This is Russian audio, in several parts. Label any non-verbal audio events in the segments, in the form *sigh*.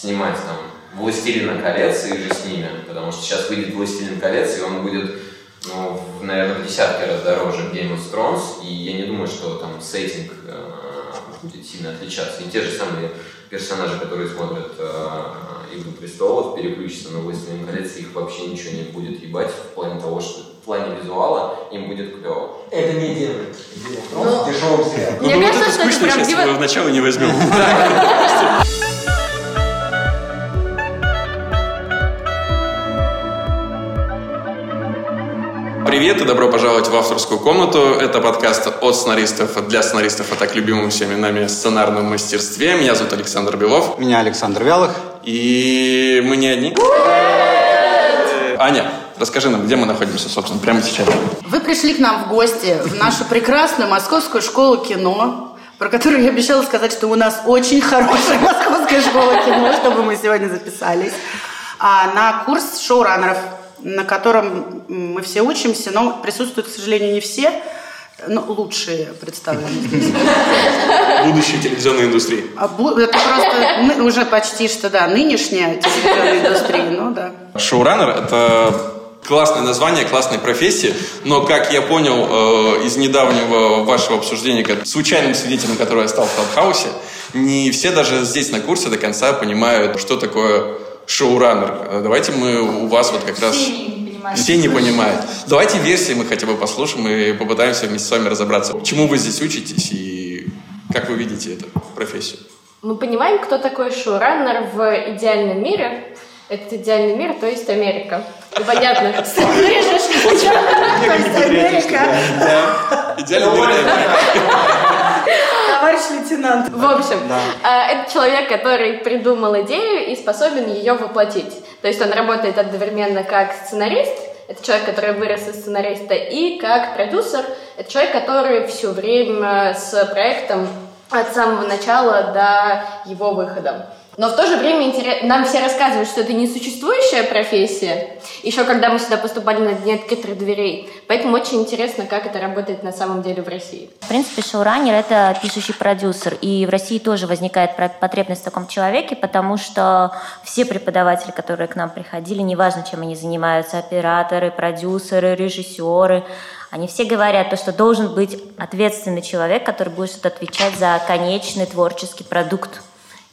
снимать там «Властелина колец» и же с ними, потому что сейчас выйдет «Властелин колец», и он будет, ну, в, наверное, в десятки раз дороже Game of Thrones, и я не думаю, что там сеттинг э, будет сильно отличаться. И те же самые персонажи, которые смотрят э, «Игру престолов», переключатся на «Властелин колец», их вообще ничего не будет ебать в плане того, что в плане визуала им будет клево. Это не делает Game of Thrones дешевым сериалом. Мне ну, кажется, вот это что это скучно, сейчас правдиво- в начало не возьмем. *laughs* Привет и добро пожаловать в авторскую комнату. Это подкаст от сценаристов, для сценаристов о так любимом всеми нами сценарном мастерстве. Меня зовут Александр Белов. Меня Александр Вялых. И мы не одни. Аня, расскажи нам, где мы находимся, собственно, прямо сейчас. Вы пришли к нам в гости в нашу прекрасную московскую школу кино, про которую я обещала сказать, что у нас очень хорошая московская школа кино, чтобы мы сегодня записались, а, на курс шоураннеров, на котором мы все учимся, но присутствуют, к сожалению, не все, но лучшие представлены здесь. Будущее телевизионной индустрии. А Это просто уже почти что, да, нынешняя телевизионная индустрия, ну да. Шоураннер – это классное название, классная профессия, но, как я понял э, из недавнего вашего обсуждения, как случайным свидетелем, который я стал в Клабхаусе, не все даже здесь на курсе до конца понимают, что такое шоураннер. Э, Давайте мы у вас вот как раз... Все не понимают. Давайте версии мы хотя бы послушаем и попытаемся вместе с вами разобраться. Чему вы здесь учитесь и как вы видите эту профессию? Мы понимаем, кто такой шоураннер в идеальном мире. Этот идеальный мир, то есть Америка. Понятно. То есть Америка, Идеально мир это товарищ лейтенант. В общем, э, это человек, который придумал идею и способен ее воплотить. То есть он работает одновременно как сценарист, это человек, который вырос из сценариста, и как продюсер, это человек, который все время с проектом от самого начала до его выхода. Но в то же время нам все рассказывают, что это несуществующая профессия, еще когда мы сюда поступали на дне открытых дверей. Поэтому очень интересно, как это работает на самом деле в России. В принципе, шоураннер – это пишущий продюсер. И в России тоже возникает потребность в таком человеке, потому что все преподаватели, которые к нам приходили, неважно, чем они занимаются, операторы, продюсеры, режиссеры, они все говорят, то, что должен быть ответственный человек, который будет отвечать за конечный творческий продукт.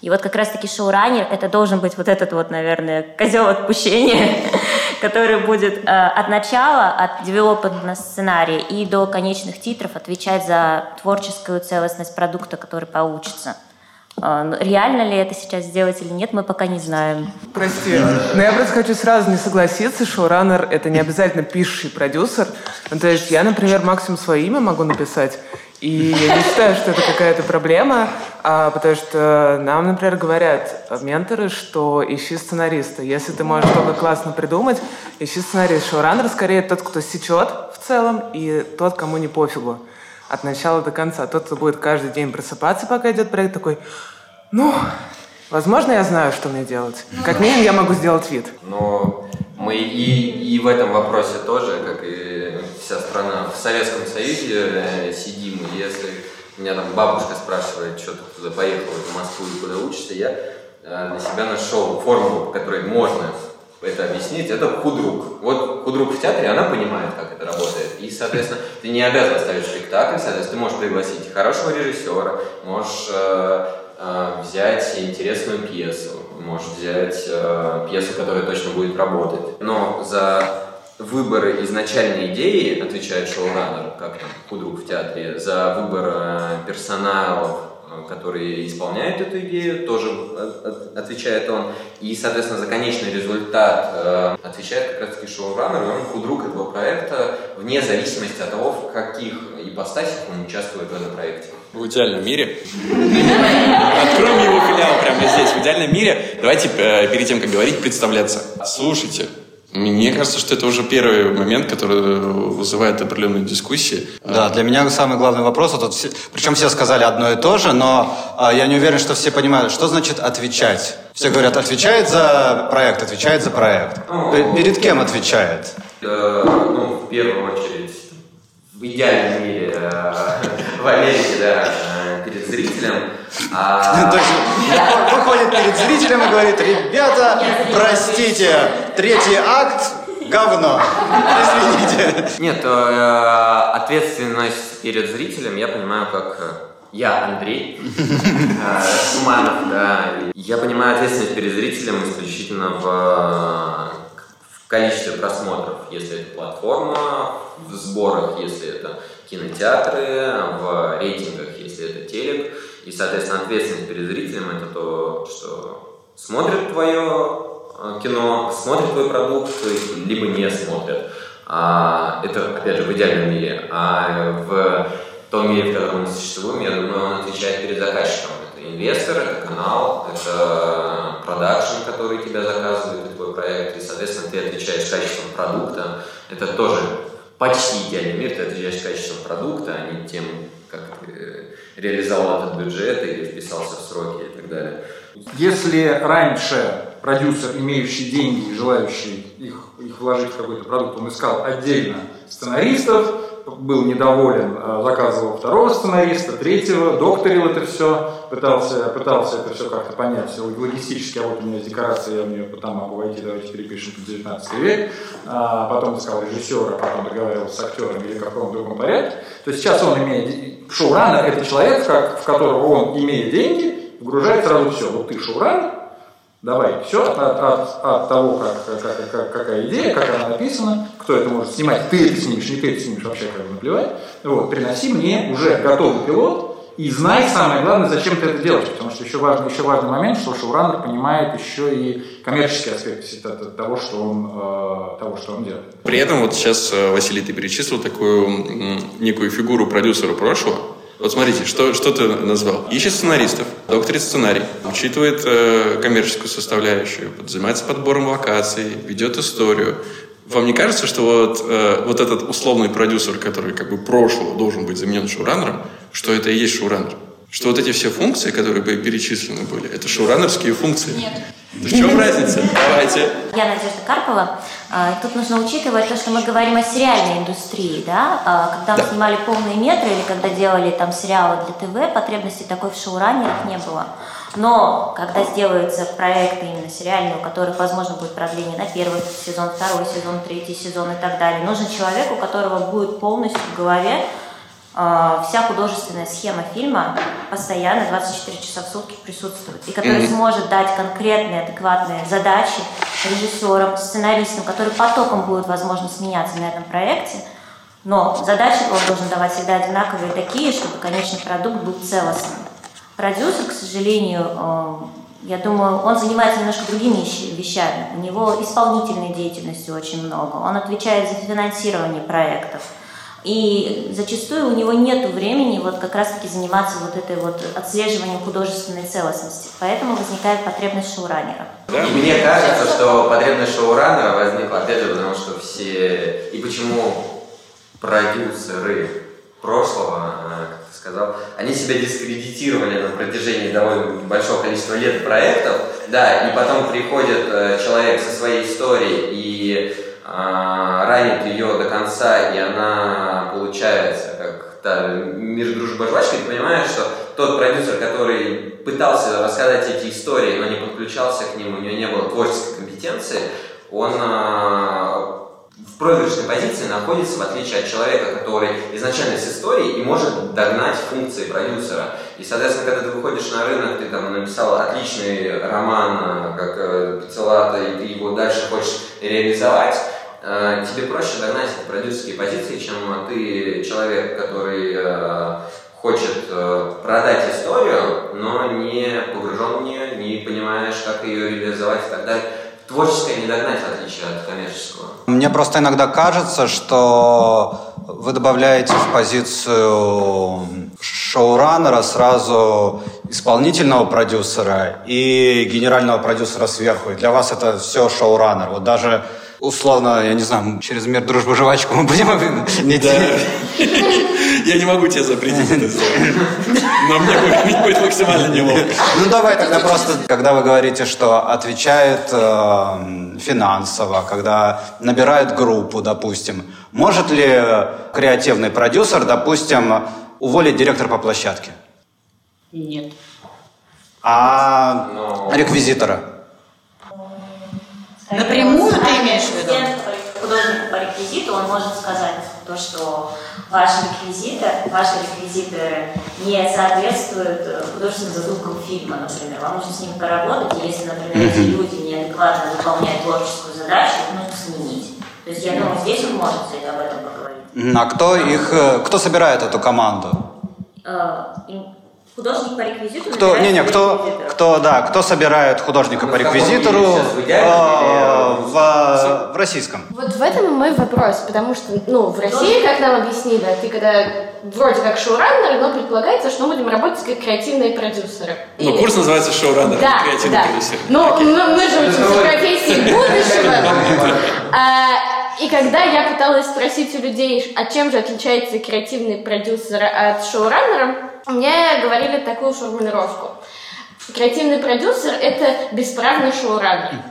И вот как раз-таки шоураннер – это должен быть вот этот вот, наверное, козел отпущения, *laughs* который будет э, от начала, от девелопмента сценария и до конечных титров отвечать за творческую целостность продукта, который получится. Э, но реально ли это сейчас сделать или нет, мы пока не знаем. Прости, но я просто хочу сразу не согласиться, шоураннер — это не обязательно пишущий продюсер. Ну, то есть я, например, максимум свое имя могу написать, и я не считаю, что это какая-то проблема, а, потому что нам, например, говорят менторы, что ищи сценариста. Если ты можешь только классно придумать, ищи сценариста. Шоураннер скорее тот, кто сечет в целом, и тот, кому не пофигу от начала до конца. Тот, кто будет каждый день просыпаться, пока идет проект, такой, ну, возможно, я знаю, что мне делать. Как минимум, я могу сделать вид. Но мы и, и в этом вопросе тоже, как и вся страна, в Советском Союзе э, сидим, и если меня там бабушка спрашивает, что ты туда поехал, в Москву и куда учишься, я э, для себя нашел формулу, по которой можно это объяснить, это худрук. Вот худрук в театре, она понимает, как это работает. И, соответственно, ты не обязан ставить спектакль, соответственно, ты можешь пригласить хорошего режиссера, можешь э, э, взять интересную пьесу, можешь взять э, пьесу, которая точно будет работать. Но за выборы изначальной идеи отвечает шоураннер, как там худрук в театре, за выбор э, персоналов, э, которые исполняют эту идею, тоже от- отвечает он. И, соответственно, за конечный результат э, отвечает как раз-таки шоураннер, и он худрук этого проекта вне зависимости от того, в каких ипостасях он участвует в этом проекте. В идеальном мире. Откроем его филиал прямо здесь. В идеальном мире. Давайте э, перед тем, как говорить, представляться. Слушайте, мне кажется, что это уже первый момент, который вызывает определенную дискуссию. Да, для меня самый главный вопрос, вот тут все- причем все сказали одно и то же, но а, я не уверен, что все понимают, что значит отвечать. Все говорят, отвечает за проект, отвечает за проект. Пе- Перед кем отвечает? Э, ну, в первую очередь, в идеальном мире, э, *laughs* в Америке, да, э, перед зрителем, А, *laughs* То есть выходит перед зрителем и говорит, ребята, простите, третий акт говно. Извините. Нет, э, ответственность перед зрителем я понимаю как э, я Андрей э, Шуманов, да. Я понимаю ответственность перед зрителем исключительно э, в количестве просмотров, если это платформа, в сборах, если это кинотеатры, в рейтингах, если это телек. И, соответственно, ответственность перед зрителем это то, что смотрят твое э, кино, смотрят твой продукт, либо не смотрят. А, это, опять же, в идеальном мире. А в том мире, в котором мы существуем, я думаю, он отвечает перед заказчиком. Это инвестор, это канал, это продакшн, который тебя заказывает, твой проект. И, соответственно, ты отвечаешь качеством продукта. Это тоже почти идеальный мир, ты отвечаешь качеством продукта, а не тем, как ты реализовал этот бюджет или вписался в сроки и так далее. Если раньше продюсер, имеющий деньги и желающий их, их вложить в какой-то продукт, он искал отдельно сценаристов, был недоволен, э, заказывал второго сценариста, третьего, докторил это все, пытался, пытался это все как-то понять логистически, а вот у меня есть декорация, я в нее там могу войти, давайте перепишем под 19 век, а потом искал режиссера, потом договаривался с актером или в каком другом порядке. То есть сейчас он имеет, шоураннер – это человек, в которого он, имея деньги, вгружает сразу все. Вот ты шоураннер, Давай, все от, от, от того, как, как, как, какая идея, как она написана, кто это может снимать, ты это снимешь, не ты это снимешь, вообще как бы наплевать. Вот, приноси мне уже готовый пилот и знай, самое главное, зачем ты это делаешь, потому что еще важный, еще важный момент, что шоураннер понимает еще и коммерческий аспект того, что он, э, того, что он делает. При этом вот сейчас, э, Василий, ты перечислил такую некую фигуру продюсера прошлого, вот смотрите, что, что ты назвал. Ищет сценаристов, докторит сценарий, учитывает э, коммерческую составляющую, занимается подбором локаций, ведет историю. Вам не кажется, что вот, э, вот этот условный продюсер, который как бы прошлого должен быть заменен шоураннером, что это и есть шоураннер? Что вот эти все функции, которые бы перечислены были, это шоураннерские функции? Нет. В чем разница? *laughs* Давайте. Я Надежда Карпова. А, тут нужно учитывать то, что мы говорим о сериальной индустрии, да? А, когда мы да. снимали полные метры или когда делали там сериалы для ТВ, потребности такой в шоураннерах не было. Но когда сделаются проекты именно сериальные, у которых, возможно, будет продление на первый сезон, второй сезон, третий сезон и так далее, нужен человек, у которого будет полностью в голове вся художественная схема фильма постоянно 24 часа в сутки присутствует, и который mm-hmm. сможет дать конкретные, адекватные задачи режиссерам, сценаристам, которые потоком будут, возможно, сменяться на этом проекте, но задачи он должен давать всегда одинаковые такие, чтобы конечный продукт был целостным. Продюсер, к сожалению, э, я думаю, он занимается немножко другими вещами. У него исполнительной деятельности очень много. Он отвечает за финансирование проектов – и зачастую у него нет времени вот как раз-таки заниматься вот этой вот отслеживанием художественной целостности. Поэтому возникает потребность шоураннера. Да? Мне кажется, что потребность шоураннера возникла опять же, потому что все... И почему продюсеры прошлого, э, как ты сказал, они себя дискредитировали на протяжении довольно большого количества лет проектов, да, и потом приходит э, человек со своей историей и ранит ее до конца, и она получается как та мир, дружба, жвачка, ты понимаешь, что тот продюсер, который пытался рассказать эти истории, но не подключался к ним, у него не было творческой компетенции, он а, в проигрышной позиции находится, в отличие от человека, который изначально с историей и может догнать функции продюсера. И, соответственно, когда ты выходишь на рынок, ты там написал отличный роман, а, как Пиццелата, и ты его дальше хочешь реализовать, Э, тебе проще догнать продюсерские позиции, чем ты человек, который э, хочет э, продать историю, но не погружен в нее, не понимаешь, как ее реализовать и так далее. Творческое не догнать, в отличие от коммерческого. Мне просто иногда кажется, что вы добавляете в позицию шоураннера сразу исполнительного продюсера и генерального продюсера сверху. И для вас это все шоураннер. Вот даже условно, я не знаю, через мир дружбы жвачку мы будем не да. Я не могу тебе запретить это сделать. Но мне будет, максимально неловко. Ну давай тогда просто, когда вы говорите, что отвечает э, финансово, когда набирает группу, допустим, может ли креативный продюсер, допустим, уволить директора по площадке? Нет. А Но- реквизитора? Напрямую ты имеешь в виду? Художника по реквизиту, он может сказать то, что ваш реквизитор, ваши реквизиторы не соответствуют э, художественным задумкам фильма, например. Вам нужно с ними поработать, и если, например, эти люди неадекватно выполняют творческую задачу, их нужно сменить. То есть я думаю, здесь он может об этом поговорить. А кто их, э, кто собирает эту команду? Художник по реквизиту Кто, не, не, кто, кто, да, кто собирает художника Ну, по реквизитору в в, в российском? Вот в этом и мой вопрос, потому что, ну, в России, как нам объяснили, ты когда вроде как шоураннер, но предполагается, что мы будем работать как креативные продюсеры. Ну, Или- курс называется шоураннер, Да, креативный да. продюсер. Ну, мы, мы же учимся в профессии будущего. *laughs* И когда я пыталась спросить у людей, а чем же отличается креативный продюсер от шоураннера, мне говорили такую формулировку. Креативный продюсер – это бесправный шоураннер.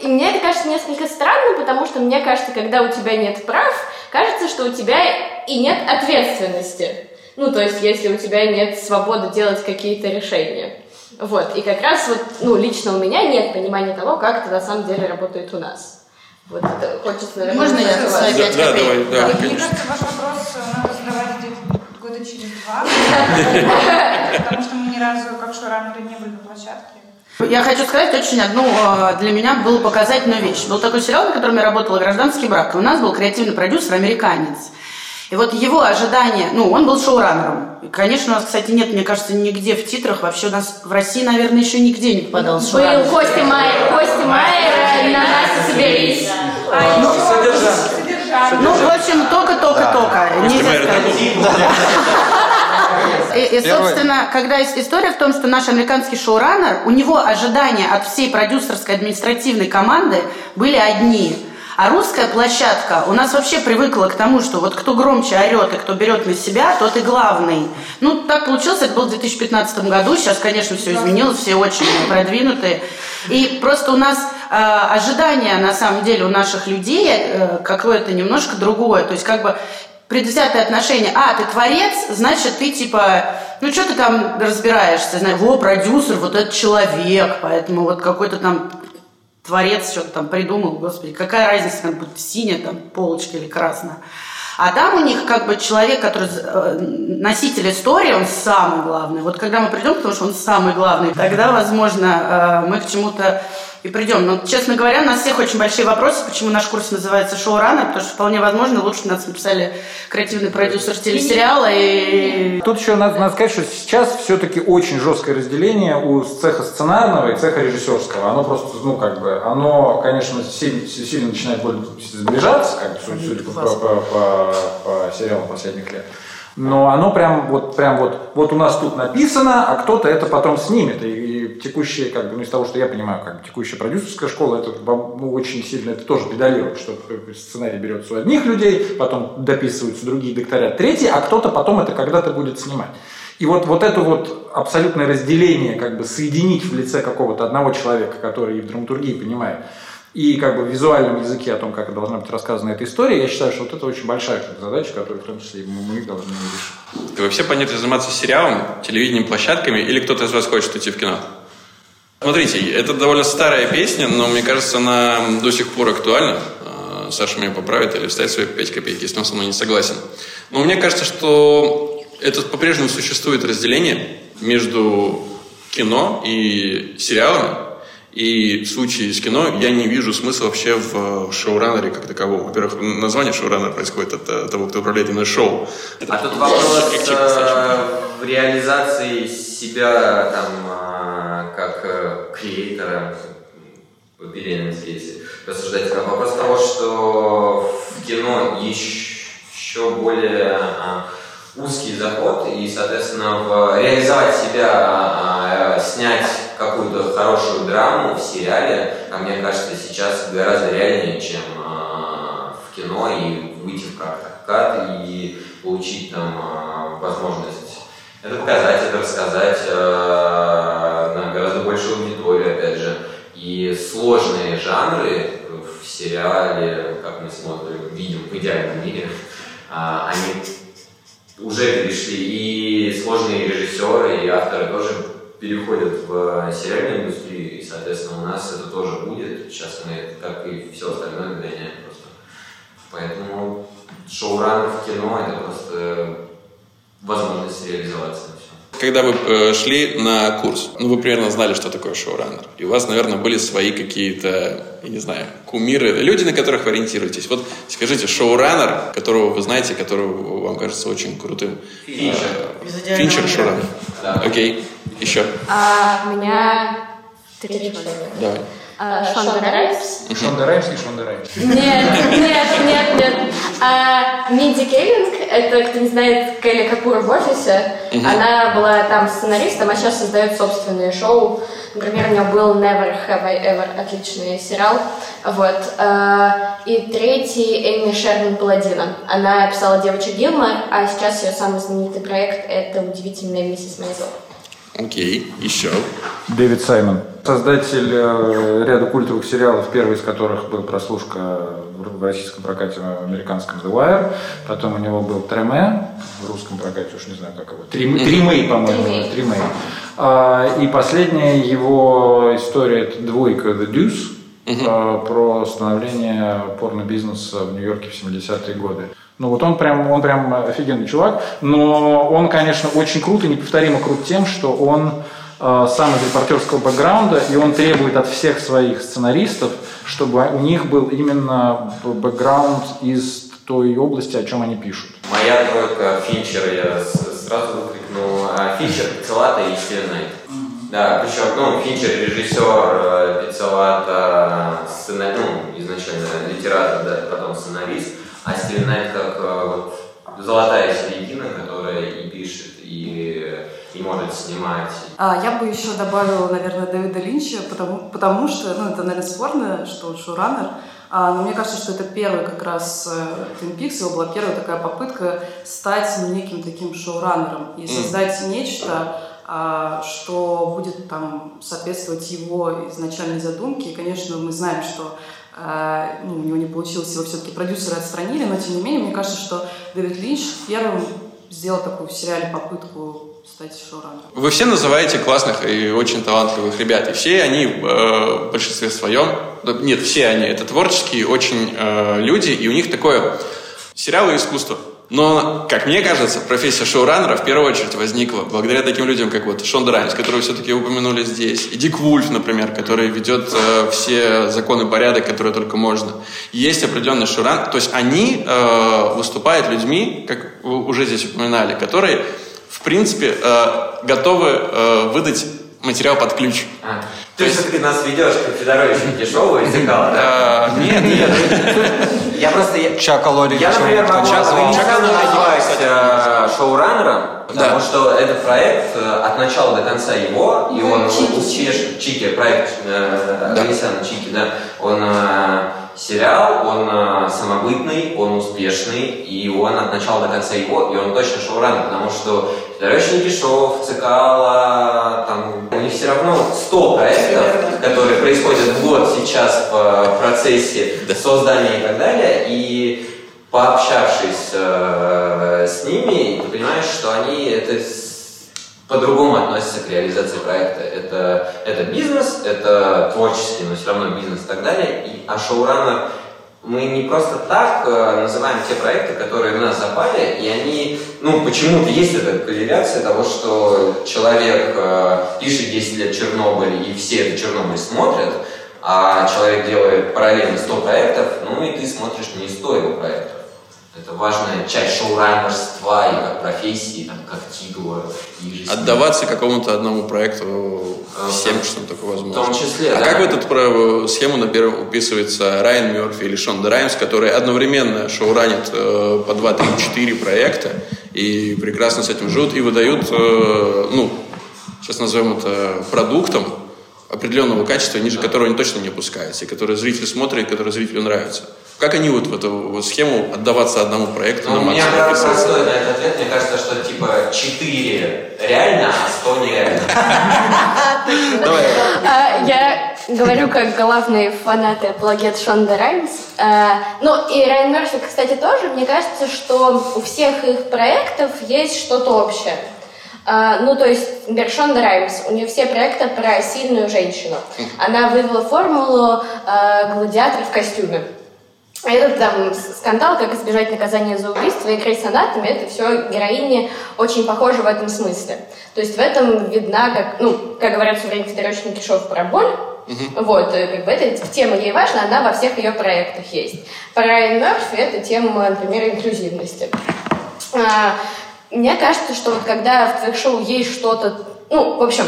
И мне это кажется несколько странно, потому что мне кажется, когда у тебя нет прав, кажется, что у тебя и нет ответственности. Ну, то есть, если у тебя нет свободы делать какие-то решения. Вот, и как раз вот, ну, лично у меня нет понимания того, как это на самом деле работает у нас. Вот это хочется, наверное, Можно я свои Да, пять да, копеек? давай, да, Мне конечно. кажется, ваш вопрос надо задавать где-то года через два, *laughs* потому что мы ни разу, как шоураннеры, не были на площадке. Я хочу сказать очень одну э, для меня было показательную вещь. Был такой сериал, на котором я работала, «Гражданский брак». И у нас был креативный продюсер, американец. И вот его ожидания, ну, он был шоураннером. И, конечно, у нас, кстати, нет, мне кажется, нигде в титрах, вообще у нас в России, наверное, еще нигде не попадал Был шоураннер. Костя Майер, Костя Майер, на Настя соберись. А содержание. Ну, в общем, только-только-только. Нельзя Майер сказать. И, и, собственно, когда есть история в том, что наш американский шоураннер, у него ожидания от всей продюсерской административной команды были одни. А русская площадка у нас вообще привыкла к тому, что вот кто громче орет и кто берет на себя, тот и главный. Ну, так получилось, это было в 2015 году. Сейчас, конечно, все изменилось, все очень продвинутые. И просто у нас э, ожидания, на самом деле, у наших людей э, какое-то немножко другое. То есть, как бы предвзятое отношение. А, ты творец, значит, ты типа, ну что ты там разбираешься, знаешь, во, продюсер, вот этот человек, поэтому вот какой-то там творец что-то там придумал, господи, какая разница, там будет синяя там полочка или красная. А там у них как бы человек, который э, носитель истории, он самый главный. Вот когда мы придем, потому что он самый главный, тогда, возможно, э, мы к чему-то и придем. Но, честно говоря, у нас всех очень большие вопросы, почему наш курс называется «Шоураннер», потому что вполне возможно, лучше бы нас написали креативный продюсер телесериала и... Тут еще надо, надо сказать, что сейчас все-таки очень жесткое разделение у цеха сценарного и цеха режиссерского. Оно просто, ну, как бы, оно, конечно, сильно, сильно начинает более сближаться, как бы, судя, судя по, по, по- по сериалам последних лет. Но оно прям вот, прям вот, вот у нас тут написано, а кто-то это потом снимет. И, и текущая, как бы, ну, из того, что я понимаю, как бы, текущая продюсерская школа, это ну, очень сильно, это тоже педалирует, что сценарий берется у одних людей, потом дописываются другие докторят третьи, а кто-то потом это когда-то будет снимать. И вот, вот это вот абсолютное разделение, как бы соединить в лице какого-то одного человека, который и в драматургии понимает, и как бы в визуальном языке о том, как должна быть рассказана эта история, я считаю, что вот это очень большая задача, которую в том числе мы, должны решить. Вы все планируете заниматься сериалом, телевидением, площадками, или кто-то из вас хочет идти в кино? Смотрите, это довольно старая песня, но мне кажется, она до сих пор актуальна. А, Саша меня поправит или вставит свои 5 копеек, если он со мной не согласен. Но мне кажется, что это по-прежнему существует разделение между кино и сериалами. И в случае с кино я не вижу смысла вообще в шоураннере как таковом. Во-первых, название шоураннера происходит от э, того, кто управляет именно шоу. А тут вопрос э, в реализации себя там э, как э, креатора в Елене здесь рассуждать. А Вопрос того, что в кино еще более а, узкий заход и, соответственно, реализовать себя, а, снять какую-то хорошую драму в сериале, а мне кажется, сейчас гораздо реальнее, чем а, в кино и выйти в как кат и получить там а, возможность это показать, это рассказать э, на гораздо большую аудиторию, опять же. И сложные жанры в сериале, как мы смотрим, видим в идеальном мире, а, они уже перешли. И сложные режиссеры, и авторы тоже переходят в сериальную индустрию, и, соответственно, у нас это тоже будет. Сейчас мы, как и все остальное, гоняем просто. Поэтому шоураннер в кино – это просто возможность реализоваться. Когда вы э, шли на курс, ну, вы примерно знали, что такое шоураннер. И у вас, наверное, были свои какие-то, я не знаю, кумиры, люди, на которых вы ориентируетесь. Вот скажите, шоураннер, которого вы знаете, которого вам кажется очень крутым. Финчер. Э, Финчер шоураннер. Да. Окей. Еще. А, у меня три человека. Давай. А, Шонда Раймс. Шонда Раймс и Шонда Раймс. Нет, нет, нет, нет. А, Минди Келлинг, это, кто не знает, Келли Капур в офисе. Она была там сценаристом, а сейчас создает собственные шоу. Например, у нее был Never Have I Ever, отличный сериал. Вот. А, и третий Эми Шерман Паладина. Она писала «Девочек Гилмор», а сейчас ее самый знаменитый проект – это «Удивительная миссис Мейзел». Окей. Еще. Дэвид Саймон. Создатель э, ряда культовых сериалов, первый из которых был «Прослушка» в российском прокате, в американском «The Wire». Потом у него был «Треме», в русском прокате, уж не знаю, как его. «Трим- «Тримей», по-моему. «Тримей». А, И последняя его история – это «Двойка The Deuce», э, про становление порно-бизнеса в Нью-Йорке в 70-е годы. Ну вот он прям, он прям офигенный чувак, но он, конечно, очень крут и неповторимо крут тем, что он э, сам из репортерского бэкграунда, и он требует от всех своих сценаристов, чтобы у них был именно бэкграунд из той области, о чем они пишут. Моя тройка Финчер, я сразу выкрикнул. А, Финчер, Пиццелата и Стивен Найт. Да, причем, ну, Финчер режиссер, э, Пиццелата сцена- ну, изначально литератор, да, потом сценарист, а Стивен Найт как э, вот, золотая середина, которая и пишет, и, и может снимать. А, я бы еще добавила, наверное, Дэвида Линча, потому, потому что, ну, это, наверное, спорно, что он шоураннер, а, но мне кажется, что это первый как раз э, Twin Peaks, его была первая такая попытка стать неким таким шоураннером и создать нечто, а, что будет там соответствовать его изначальной задумке. И, конечно, мы знаем, что ну, у него не получилось, его все-таки продюсеры отстранили, но тем не менее, мне кажется, что Дэвид Линч первым сделал такую в сериале попытку стать шоураннером. Вы все называете классных и очень талантливых ребят, и все они э, в большинстве своем, нет, все они, это творческие очень э, люди, и у них такое сериалы и искусство. Но, как мне кажется, профессия шоураннера в первую очередь возникла благодаря таким людям, как вот Шонда Раймс, которого все-таки упомянули здесь, и Дик Вульф, например, который ведет э, все законы порядок, которые только можно. Есть определенный шоуран, то есть они э, выступают людьми, как вы уже здесь упоминали, которые, в принципе, э, готовы э, выдать материал под ключ. А, то есть ты нас ведешь к Федоровичу дешевого языка, да? Э, нет, нет. Я просто... Я, Чак Алори я, например, могу. Чака назвать э, шоураннером, потому что этот проект э, от начала до конца его, и он Чики. успешен. Чики, проект э. Аганесяна Чики, да. Он сериал, он э, самобытный, он успешный, и он от начала до конца его, и он точно шоураннер, потому что Федорович Никишов, Цикало, там, у них все равно 100 проектов, которые происходят в год сейчас в процессе создания и так далее, и пообщавшись э, с ними, ты понимаешь, что они это по-другому относятся к реализации проекта. Это, это бизнес, это творческий, но все равно бизнес и так далее. И, а шоураннер мы не просто так э, называем те проекты, которые в нас запали, и они, ну, почему-то есть эта корреляция того, что человек э, пишет 10 лет Чернобыль, и все это Чернобыль смотрят, а человек делает параллельно 100 проектов, ну, и ты смотришь не 100 его проектов. Это важная часть шоураннерства и как профессии, там, как тигла и. Отдаваться какому-то одному проекту Ага. всем, что только возможно. В том числе, А да. как в эту схему, например, уписывается Райан Мерфи или Шонда Раймс, которые одновременно шоуранят э, по 2, 3, 4 проекта и прекрасно с этим живут и выдают, э, ну, сейчас назовем это продуктом определенного качества, ниже которого они точно не опускаются, и который зритель смотрит, и который зрителю нравится. Как они вот в эту вот схему отдаваться одному проекту Ну, на у меня максимум правда описываются? простой на этот ответ. Мне кажется, что типа 4 реально, а 100 нереально. *laughs* А, Я говорю как главный фанат и апологет Шонда Раймс. А, Ну и Райан Мерфи, кстати, тоже. Мне кажется, что у всех их проектов есть что-то общее. А, ну, то есть, Шонда Раймс, у нее все проекты про сильную женщину. Она вывела формулу гладиатора в костюме. А этот там скандал, как избежать наказания за убийство, и Грейс Анатоми, это все героини очень похожи в этом смысле. То есть в этом видна, как, ну, как говорят современные федеральщики шоу про боль, Uh-huh. Вот, э, как бы эта тема ей важна, она во всех ее проектах есть. Про Райан Мерфи это тема, например, инклюзивности. А, мне кажется, что вот когда в твоих шоу есть что-то, ну, в общем,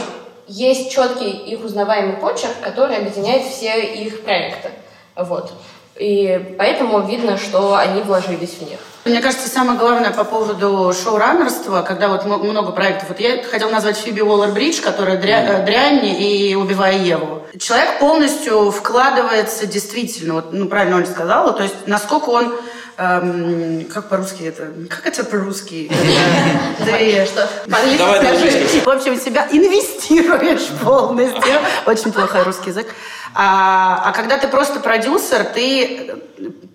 есть четкий их узнаваемый почерк, который объединяет все их проекты. Вот. И поэтому видно, что они вложились в них. Мне кажется, самое главное по поводу шоураннерства, когда вот много проектов. Вот я хотела назвать Фиби Уоллер-Бридж, которая дря, дрянь и убивая Еву. Человек полностью вкладывается действительно, вот, ну правильно Оля сказала, то есть насколько он эм, как по-русски это? Как это по-русски? *laughs* Ты что? В общем, себя инвестируешь *laughs* полностью. Очень плохой русский язык. А, а когда ты просто продюсер, ты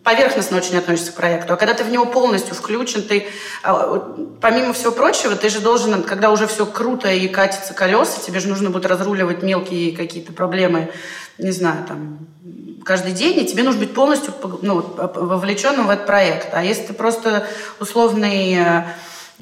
поверхностно очень относишься к проекту. А когда ты в него полностью включен, ты, а, помимо всего прочего, ты же должен, когда уже все круто и катится колеса, тебе же нужно будет разруливать мелкие какие-то проблемы, не знаю, там, каждый день, и тебе нужно быть полностью ну, вовлеченным в этот проект. А если ты просто условный э,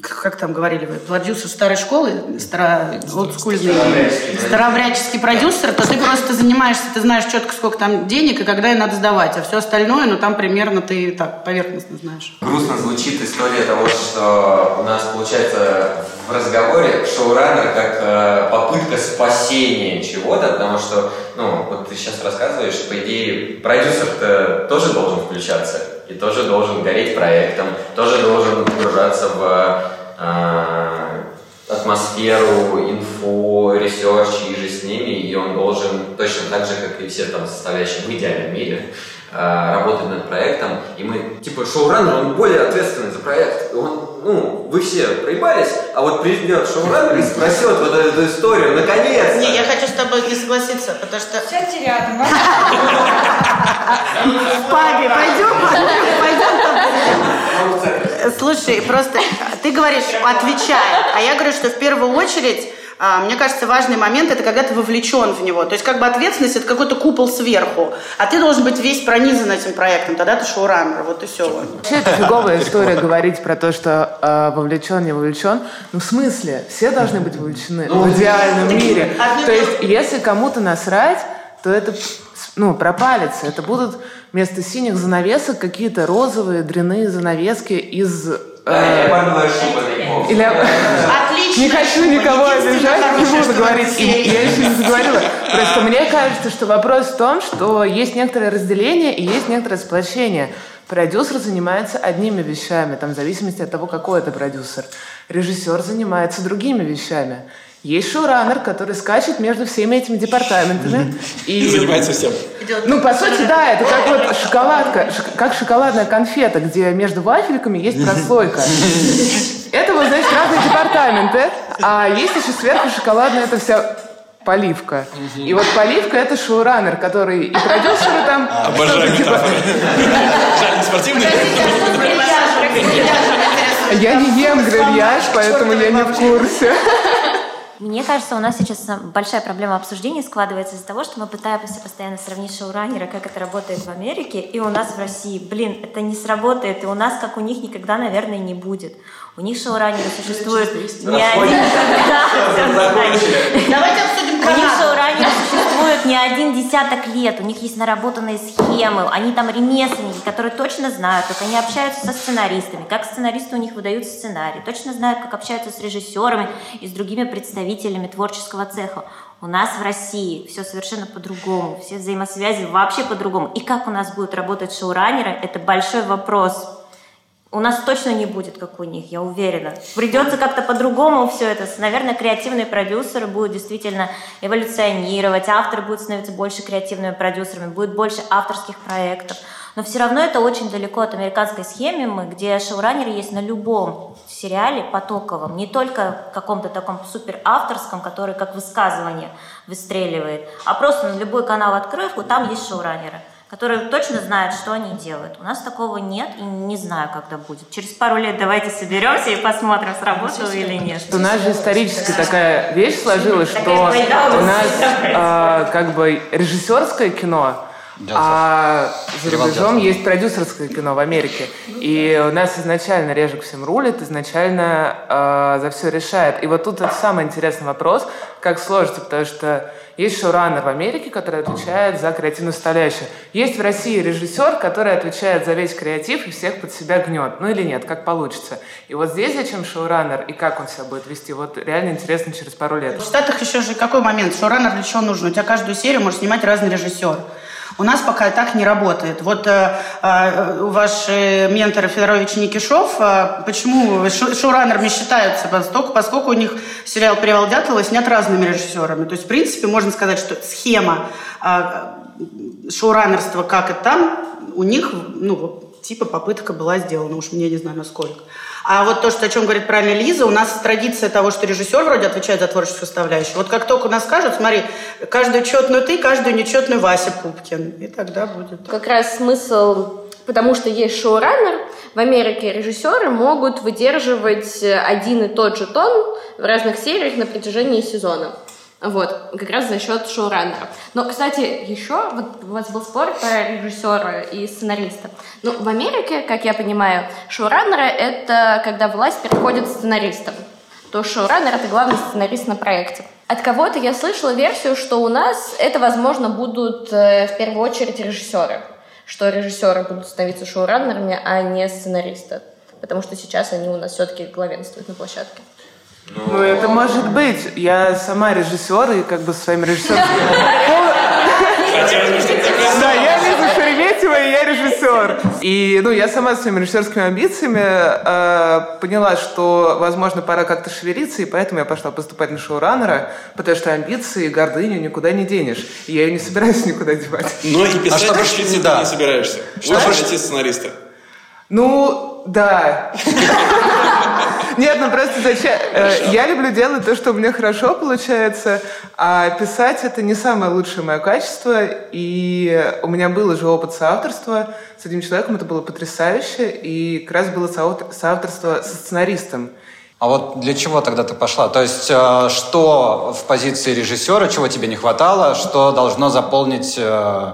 как там говорили вы, продюсер старой школы, старо, олдскульный, старообрядческий продюсер, то ты просто занимаешься, ты знаешь четко, сколько там денег и когда и надо сдавать, а все остальное, ну там примерно ты так поверхностно знаешь. Грустно звучит история того, что у нас получается в разговоре шоураннер как э, попытка спасения чего-то, потому что, ну, вот ты сейчас рассказываешь, по идее, продюсер-то тоже должен включаться и тоже должен гореть проектом, тоже должен погружаться в э, атмосферу, инфу, research иже с ними, и он должен точно так же, как и все там составляющие в идеальном мире, э, работать над проектом, и мы, типа, шоураннер, он более ответственный за проект, он, ну, вы все проебались, а вот придет шоураннер и спросит вот эту историю, наконец -то. Не, я хочу с тобой не согласиться, потому что... Сядьте рядом. В пабе, пойдем, пойдем там. Слушай, просто ты говоришь, отвечает, а я говорю, что в первую очередь мне кажется, важный момент – это когда ты вовлечен в него. То есть как бы ответственность – это какой-то купол сверху, а ты должен быть весь пронизан этим проектом, тогда ты шоураннер, вот и все. Вообще это фиговая история говорить про то, что э, вовлечен, не вовлечен. Ну, в смысле, все должны быть вовлечены ну, в идеальном мире. То есть если кому-то насрать, то это ну, пропалится. Это будут вместо синих занавесок какие-то розовые дряные занавески из или... Не хочу никого обижать, не буду говорить. Я еще не заговорила. Просто мне кажется, что вопрос в том, что есть некоторое разделение и есть некоторое сплочение. Продюсер занимается одними вещами, там, в зависимости от того, какой это продюсер. Режиссер занимается другими вещами. Есть шоураннер, который скачет между всеми этими департаментами. И занимается всем. Ну, по сути, да, это как вот шоколадка, как шоколадная конфета, где между вафельками есть прослойка. Это вот, значит, разные департаменты, а есть еще сверху шоколадная эта вся поливка. И вот поливка это шоураннер, который и продюсеры там... Обожаю метафоры. Жаль, не спортивный. Я не ем гравияж, поэтому я не в курсе. Мне кажется, у нас сейчас большая проблема обсуждения складывается из-за того, что мы пытаемся постоянно сравнить шоураннера, как это работает в Америке, и у нас в России. Блин, это не сработает, и у нас, как у них, никогда, наверное, не будет. У них шоураннеры существуют не один... Давайте обсудим У них шоураннеры существуют не один десяток лет, у них есть наработанные схемы, они там ремесленники, которые точно знают, как они общаются со сценаристами, как сценаристы у них выдают сценарий, точно знают, как общаются с режиссерами и с другими представителями творческого цеха. У нас в России все совершенно по-другому, все взаимосвязи вообще по-другому. И как у нас будут работать шоураннеры, это большой вопрос. У нас точно не будет, как у них, я уверена. Придется как-то по-другому все это. Наверное, креативные продюсеры будут действительно эволюционировать, авторы будут становиться больше креативными продюсерами, будет больше авторских проектов. Но все равно это очень далеко от американской схемы, где шоураннеры есть на любом сериале потоковом, не только каком-то таком супер авторском, который как высказывание выстреливает, а просто на любой канал открыв, вот там есть шоураннеры. Которые точно знают, что они делают. У нас такого нет и не знаю, когда будет. Через пару лет давайте соберемся и посмотрим, сработало или нет. У нас же исторически такая вещь сложилась, что у нас э, как бы режиссерское кино, а за рубежом есть продюсерское кино в Америке. И у нас изначально Режик всем рулит, изначально э, за все решает. И вот тут это самый интересный вопрос, как сложится, потому что есть шоураннер в Америке, который отвечает за креативную составляющую. Есть в России режиссер, который отвечает за весь креатив и всех под себя гнет. Ну или нет, как получится. И вот здесь зачем шоураннер и как он себя будет вести, вот реально интересно через пару лет. В Штатах еще же какой момент? Шоураннер для чего нужен? У тебя каждую серию может снимать разный режиссер. У нас пока так не работает. Вот э, э, ваш ментор Федорович Никишов, э, почему шоураннерами считаются? Поскольку, поскольку у них сериал «Перевал Дятлова» снят разными режиссерами. То есть, в принципе, можно сказать, что схема э, шоураннерства, как и там, у них, ну, типа попытка была сделана. Уж мне не знаю, насколько. А вот то, что, о чем говорит правильно Лиза, у нас традиция того, что режиссер вроде отвечает за творческую составляющую. Вот как только нас скажут, смотри, каждую четную ты, каждую нечетную Вася Пупкин. И тогда будет. Как раз смысл потому что есть шоураннер, в Америке режиссеры могут выдерживать один и тот же тон в разных сериях на протяжении сезона. Вот, как раз за счет шоураннера. Но, кстати, еще вот у вас был спор про режиссера и сценариста. Ну, в Америке, как я понимаю, шоураннеры — это когда власть переходит сценаристам. То шоураннер — это главный сценарист на проекте. От кого-то я слышала версию, что у нас это, возможно, будут э, в первую очередь режиссеры. Что режиссеры будут становиться шоураннерами, а не сценаристы. Потому что сейчас они у нас все-таки главенствуют на площадке. Ну, это может быть. Я сама режиссер и как бы своим режиссером... Да, я Лиза Шереметьева, и я режиссер. И, ну, я сама с своими режиссерскими амбициями э, поняла, что, возможно, пора как-то шевелиться, и поэтому я пошла поступать на шоураннера, потому что амбиции и гордыню никуда не денешь. И я ее не собираюсь никуда девать. Но и писать А что, да. ты не собираешься. Что Лучше сценариста. Ну, да. *laughs* Нет, ну просто зачем? э, Я люблю делать то, что у меня хорошо получается, а писать это не самое лучшее мое качество. И у меня был уже опыт соавторства с этим человеком, это было потрясающе. И как раз было соавтор- соавторство со сценаристом. А вот для чего тогда ты пошла? То есть, э, что в позиции режиссера, чего тебе не хватало, что должно заполнить э,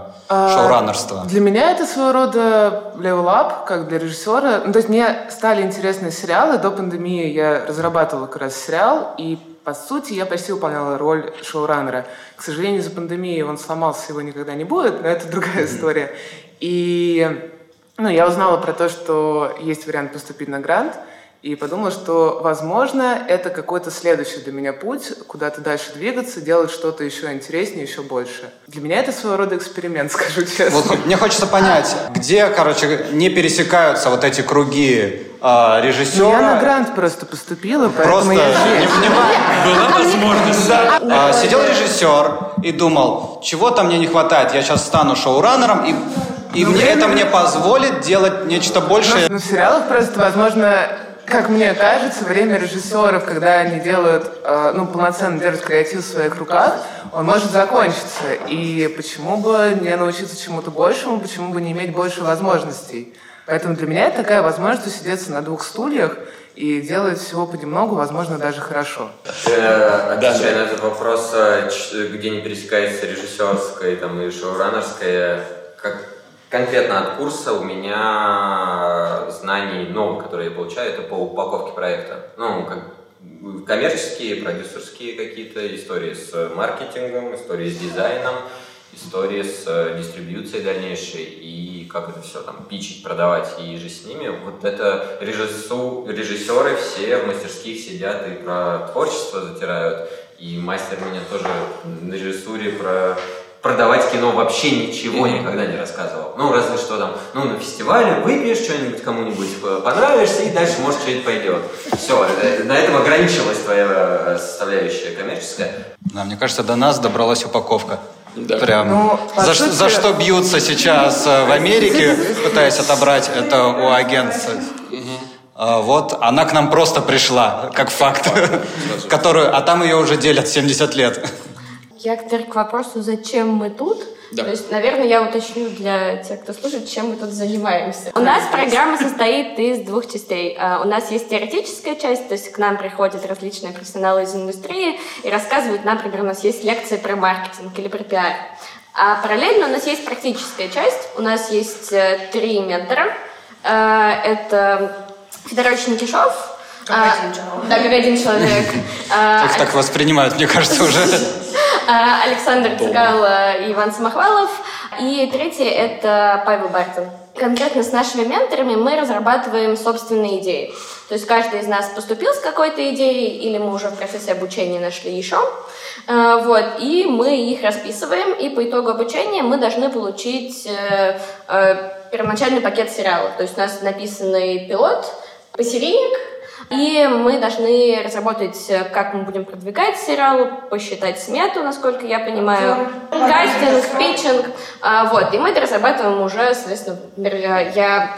шоураннерство? Для меня это своего рода up, как для режиссера. Ну, то есть мне стали интересны сериалы. До пандемии я разрабатывала как раз сериал, и по сути я почти выполняла роль шоураннера. К сожалению, из-за пандемии он сломался, его никогда не будет, но это другая история. И ну, я узнала про то, что есть вариант поступить на грант, и подумала, что, возможно, это какой-то следующий для меня путь, куда-то дальше двигаться, делать что-то еще интереснее, еще больше. Для меня это своего рода эксперимент, *laughs* скажу честно. Вот мне хочется понять, где, короче, не пересекаются вот эти круги режиссера. Ну, я на грант просто поступила, поэтому Просто я здесь. не понимаю. Была возможность. А, Сидел режиссер и думал, чего-то мне не хватает, я сейчас стану шоураннером, и, и мне, это мне позволит делать нечто большее. Ну, в сериалах просто, возможно, как мне кажется, время режиссеров, когда они делают, э, ну, полноценно держат креатив в своих руках, он может закончиться. И почему бы не научиться чему-то большему, почему бы не иметь больше возможностей? Поэтому для меня это такая возможность усидеться на двух стульях и делать всего понемногу, возможно, даже хорошо. Э, Отвечая на этот вопрос, э, где не пересекается режиссерская там, и шоураннерская, как конкретно от курса у меня знаний новых, которые я получаю, это по упаковке проекта. Ну, как коммерческие, продюсерские какие-то истории с маркетингом, истории с дизайном, истории с э, дистрибьюцией дальнейшей и как это все там пичить, продавать и же с ними. Вот это режиссу, режиссеры все в мастерских сидят и про творчество затирают. И мастер меня тоже на режиссуре про продавать кино вообще ничего никогда не рассказывал. Ну, разве что там, ну, на фестивале выпьешь что-нибудь кому-нибудь, э, понравишься, и дальше, может, что-нибудь пойдет. Все, на этом ограничилась твоя э, составляющая коммерческая. Да, мне кажется, до нас добралась упаковка. Да. Прям. Ну, за, сути- за что бьются сейчас э, в Америке, пытаясь отобрать это у агентства. Вот она к нам просто пришла, как факт, *laughs* которую, а там ее уже делят 70 лет. Я теперь к вопросу, зачем мы тут. Да. То есть, наверное, я уточню для тех, кто слушает, чем мы тут занимаемся. У нас программа состоит из двух частей. А, У нас есть теоретическая часть, то есть к нам приходят различные профессионалы из индустрии и рассказывают, например, у нас есть лекции про маркетинг или про пиар. А параллельно у нас есть практическая часть. У нас есть э, три ментора. А, Это Федорович Никишов, Как а, один человек. Да, как один человек. А, Их так воспринимают, мне кажется, уже. А, Александр Цигал и Иван Самохвалов. И третий – это Павел Бартин. Конкретно с нашими менторами мы разрабатываем собственные идеи. То есть каждый из нас поступил с какой-то идеей, или мы уже в процессе обучения нашли еще. Э, Вот, и мы их расписываем, и по итогу обучения мы должны получить э, э, первоначальный пакет сериалов. То есть у нас написанный пилот, посерийник, и мы должны разработать, э, как мы будем продвигать сериал, посчитать смету, насколько я понимаю, кастинг, питчинг. А, Вот, и мы это разрабатываем уже, соответственно, например, я- я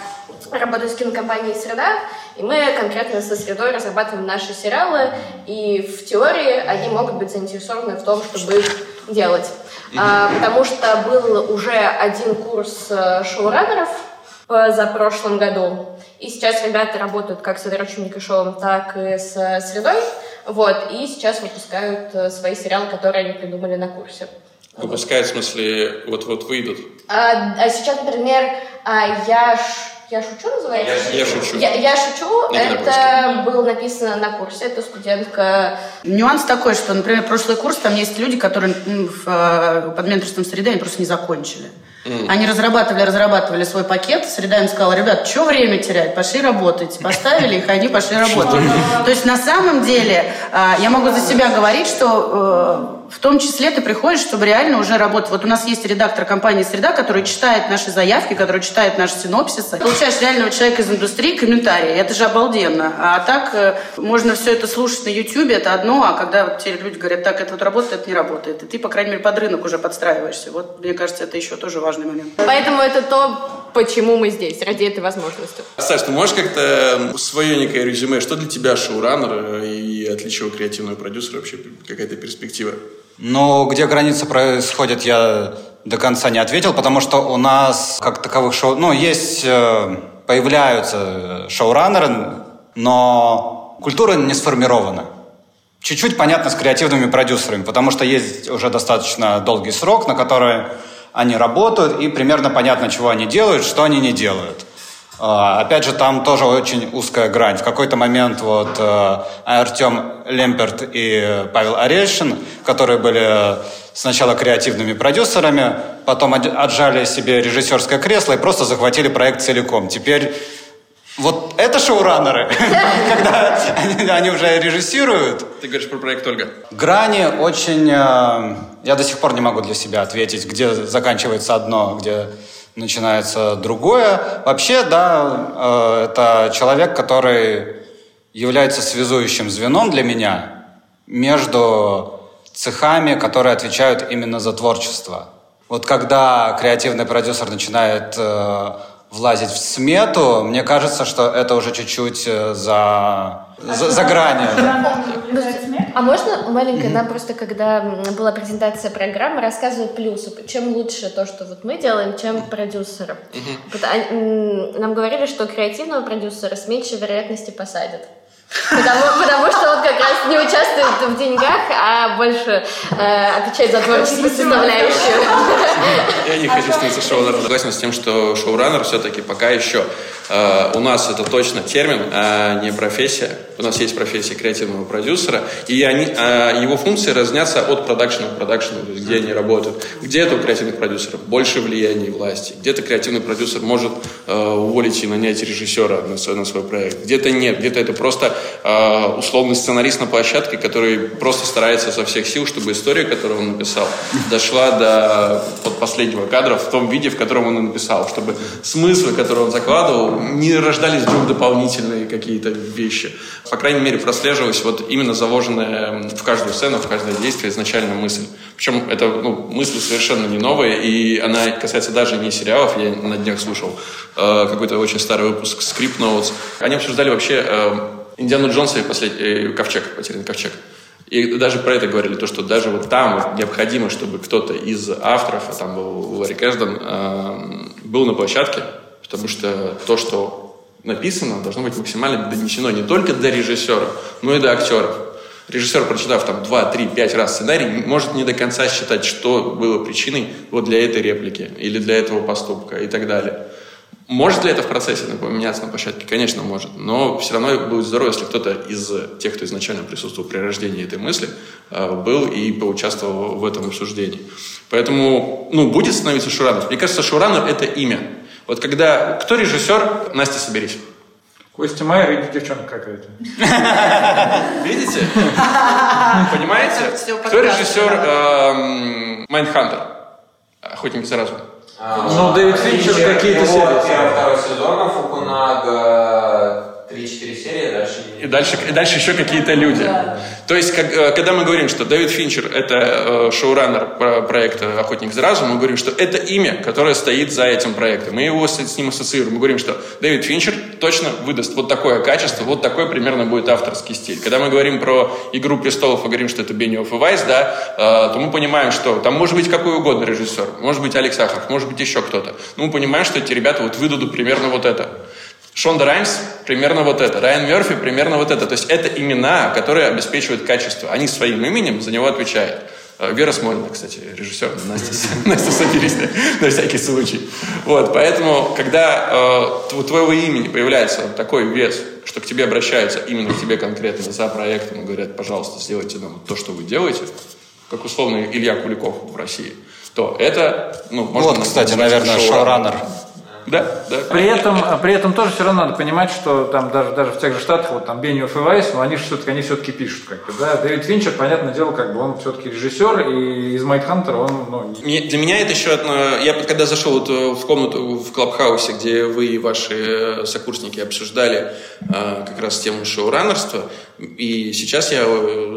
работаю с кинокомпанией «Среда», и мы конкретно со «Средой» разрабатываем наши сериалы, и в теории они могут быть заинтересованы в том, чтобы их делать. А, Потому что был уже один курс э, шоураннеров за прошлом году, и сейчас ребята работают как с Федорочем Никишовым, так и с э, «Средой», вот, и сейчас выпускают э, свои сериалы, которые они придумали на курсе. Выпускают, в смысле, вот-вот выйдут. А, а сейчас, например, а, я, ш- я шучу называется? Я шучу. Я, я шучу, Это было написано на курсе, это студентка. Нюанс такой, что, например, прошлый курс, там есть люди, которые в, э, под менторством среды, они просто не закончили. Они разрабатывали, разрабатывали свой пакет, среда им сказала, ребят, что время терять, пошли работать. Поставили их, они пошли работать. То есть на самом деле, а, я могу за себя говорить, что э, в том числе ты приходишь, чтобы реально уже работать. Вот у нас есть редактор компании «Среда», который читает наши заявки, который читает наши синопсисы. Получаешь реального человека из индустрии комментарии. Это же обалденно. А так э, можно все это слушать на YouTube, это одно, а когда вот тебе люди говорят, так, это вот работает, это не работает. И ты, по крайней мере, под рынок уже подстраиваешься. Вот, мне кажется, это еще тоже важный момент. Поэтому это то, почему мы здесь, ради этой возможности. Саш, ты можешь как-то свое некое резюме, что для тебя шоураннер э, и отличие от креативного продюсера вообще, какая-то перспектива? Но где граница происходит, я до конца не ответил, потому что у нас как таковых шоу... Ну, есть, э, появляются шоураннеры, но культура не сформирована. Чуть-чуть понятно с креативными продюсерами, потому что есть уже достаточно долгий срок, на который они работают, и примерно понятно, чего они делают, что они не делают. А, Опять же, там тоже очень узкая грань. В какой-то момент вот э, Артем Лемперт и Павел Орешин, которые были сначала креативными продюсерами, потом отжали себе режиссерское кресло и просто захватили проект целиком. Теперь вот это шоураннеры, *laughs* когда они- они уже режиссируют. Ты говоришь про проект Ольга. Грани очень... э, Я до сих пор не могу для себя ответить, где заканчивается одно, где начинается другое. Вообще, да, э, это человек, который является связующим звеном для меня между цехами, которые отвечают именно за творчество. Вот когда креативный продюсер начинает э, влазить в смету, мне кажется, что это уже чуть-чуть э, за, за, за гранью. А можно маленькая, нам просто, когда была презентация программы, рассказывают плюсы. Чем лучше то, что вот мы делаем, чем продюсеры. А, Нам говорили, что креативного продюсера с меньшей вероятностью посадят. Потому, потому что он как раз не участвует в деньгах, а больше э, отвечает за творческую составляющую. Я не хочу становиться шоураннером. Согласен с тем, что шоураннер все-таки пока еще э, у нас это точно термин, а не профессия. У нас есть профессия креативного продюсера, и они, э, его функции разнятся от продакшена к продакшену, то есть где они работают. Где-то у креативных продюсеров больше влияния и власти, где-то креативный продюсер может э, уволить и нанять режиссера на свой, на свой проект, где-то нет, где-то это просто э, условный сценарист на площадке, который просто старается со всех сил, чтобы история, которую он написал, дошла до вот, последнего кадра в том виде, в котором он написал, чтобы смыслы, которые он закладывал, не рождались вдруг дополнительные какие-то вещи. По крайней мере, прослеживалась вот именно заложенная в каждую сцену, в каждое действие изначально мысль. Причем это ну, мысль совершенно не новая, и она касается даже не сериалов. Я на днях слушал э, какой-то очень старый выпуск Script Notes. Они обсуждали вообще э, Индиану Джонса и послед... э, Ковчег, потерянный ковчег. И даже про это говорили, то, что даже вот там вот необходимо, чтобы кто-то из авторов, а там был Ларри Кэшден, э, был на площадке, потому что то, что написано, должно быть максимально донесено не только до режиссера, но и до актеров. Режиссер, прочитав там 2, 3, 5 раз сценарий, может не до конца считать, что было причиной вот для этой реплики или для этого поступка и так далее. Может ли это в процессе поменяться на площадке? Конечно, может. Но все равно будет здорово, если кто-то из тех, кто изначально присутствовал при рождении этой мысли, э, был и поучаствовал в этом обсуждении. Поэтому, ну, будет становиться шоураннер. Мне кажется, шоураннер – это имя. Вот когда... Кто режиссер? Настя, соберись. Костя Майер и девчонка какая-то. *laughs* Видите? Понимаете? Кто режиссер Майндхантер? Охотник за Ну, Дэвид Финчер какие-то серии. Первый, второй сезон, Фукунага, 3-4 серии, дальше... И дальше, и дальше еще какие-то люди. Да. То есть, как, э, когда мы говорим, что Дэвид Финчер – это э, шоураннер проекта «Охотник за разум», мы говорим, что это имя, которое стоит за этим проектом. Мы его с, с ним ассоциируем. Мы говорим, что Дэвид Финчер точно выдаст вот такое качество, вот такой примерно будет авторский стиль. Когда мы говорим про «Игру престолов» и говорим, что это Бенниофф и Вайс, да, э, то мы понимаем, что там может быть какой угодно режиссер, может быть Алекс Ахаров, может быть еще кто-то. Но мы понимаем, что эти ребята вот выдадут примерно вот это. Шонда Раймс примерно вот это, Райан Мерфи примерно вот это. То есть это имена, которые обеспечивают качество. Они своим именем за него отвечают. Э, Вера Смолина, кстати, режиссер, Настя, *laughs* Настя Сабирист, *laughs* на всякий случай. Вот, поэтому, когда э, у твоего имени появляется такой вес, что к тебе обращаются именно к тебе конкретно за проектом и говорят, пожалуйста, сделайте нам то, что вы делаете, как условно Илья Куликов в России, то это, ну, можно... Вот, кстати, наверное, шоураннер. Да, да. При этом, при этом тоже все равно надо понимать, что там даже, даже в тех же Штатах, вот там Бенниофф и Вайс, но они все-таки они все-таки пишут как бы, да. Дэвид Финчер, понятное дело, как бы он все-таки режиссер, и из Майдхантера он, ну... Для меня это еще одно... Я когда зашел вот э, в комнату в Клабхаусе, где вы и ваши э, сокурсники обсуждали э, как раз тему шоураннерства, и сейчас я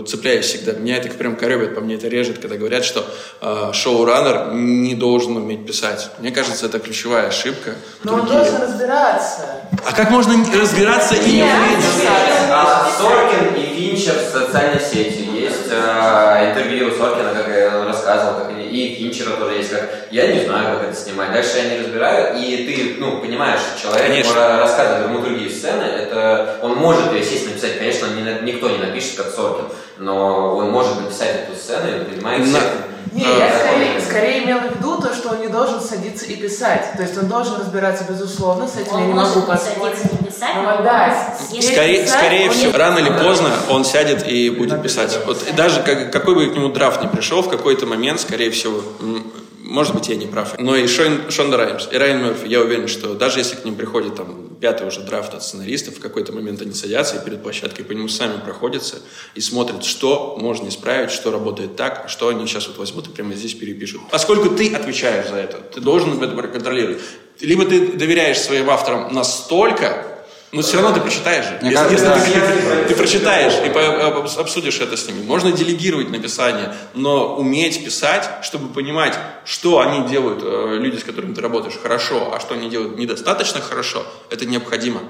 цепляюсь всегда. Меня это прям коребит, по мне это режет, когда говорят, что э, шоураннер не должен уметь писать. Мне кажется, это ключевая ошибка. Но он должен разбираться. А как можно разбираться и не уметь? А, Соркин и Финчер в социальной сети. Есть э, интервью Соркина, как он рассказывал, как они, и Финчера тоже есть, как я не знаю, как это снимать. Дальше я не разбираю, и ты, ну, понимаешь, человек Конечно. рассказывает драматургии сцены, это он может ее сесть написать, конечно, не, никто не напишет, как Соркин, но он может написать эту сцену и понимает всех. Не, я скорее, скорее имела в виду то, что он не должен садиться и писать. То есть он должен разбираться, безусловно, с этим я Он не может могу не поспорить. садиться, не писать, Ну, но да, Скорее, писать, скорее он всего, не- рано или поздно он сядет и будет писать. Вот, и даже как, какой бы к нему драфт не пришел, в какой-то момент, скорее всего, может быть, я не прав. Но и Шон, Шонда Раймс, и Райан Мерфи, я уверен, что даже если к ним приходит там пятый уже драфт от сценаристов, в какой-то момент они садятся и перед площадкой по нему сами проходятся и смотрят, что можно исправить, что работает так, а что они сейчас вот возьмут и прямо здесь перепишут. Поскольку ты отвечаешь за это, ты должен это проконтролировать. Либо ты доверяешь своим авторам настолько, но все равно ты прочитаешь же. Мне Если, кажется, если да. ты, ты прочитаешь и по- об- обсудишь это с ними. Можно делегировать написание, но уметь писать, чтобы понимать, что они делают, э, люди, с которыми ты работаешь, хорошо, а что они делают недостаточно хорошо, это необходимо.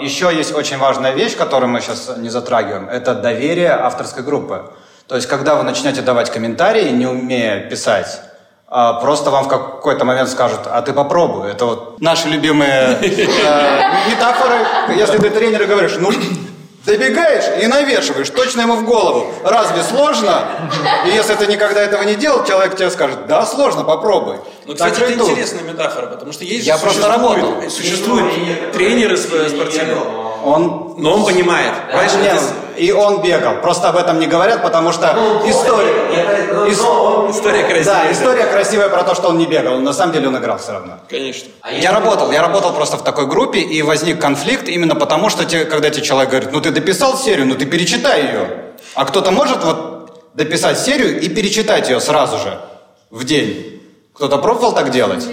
Еще есть очень важная вещь, которую мы сейчас не затрагиваем. Это доверие авторской группы. То есть, когда вы начнете давать комментарии, не умея писать, просто вам в какой-то момент скажут, а ты попробуй. Это вот наши любимые э, метафоры. Если ты тренер и говоришь, ну, добегаешь и навешиваешь точно ему в голову. Разве сложно? И если ты никогда этого не делал, человек тебе скажет, да, сложно, попробуй. Ну, кстати, это интересная метафора, потому что есть Я просто существуют- работал. Существуют тренеры сп- спортивные, Он но он понимает. Понимаешь, Нет, это- и он бегал. Просто об этом не говорят, потому что история... ис- История красивая. Да, история красивая про то, что он не бегал. На самом деле он играл все равно. Конечно. Я работал, я работал просто в такой группе, и возник конфликт именно потому, что те, когда тебе человек говорит, ну ты дописал серию, ну ты перечитай ее. А кто-то может вот дописать серию и перечитать ее сразу же, в день. Кто-то пробовал так делать?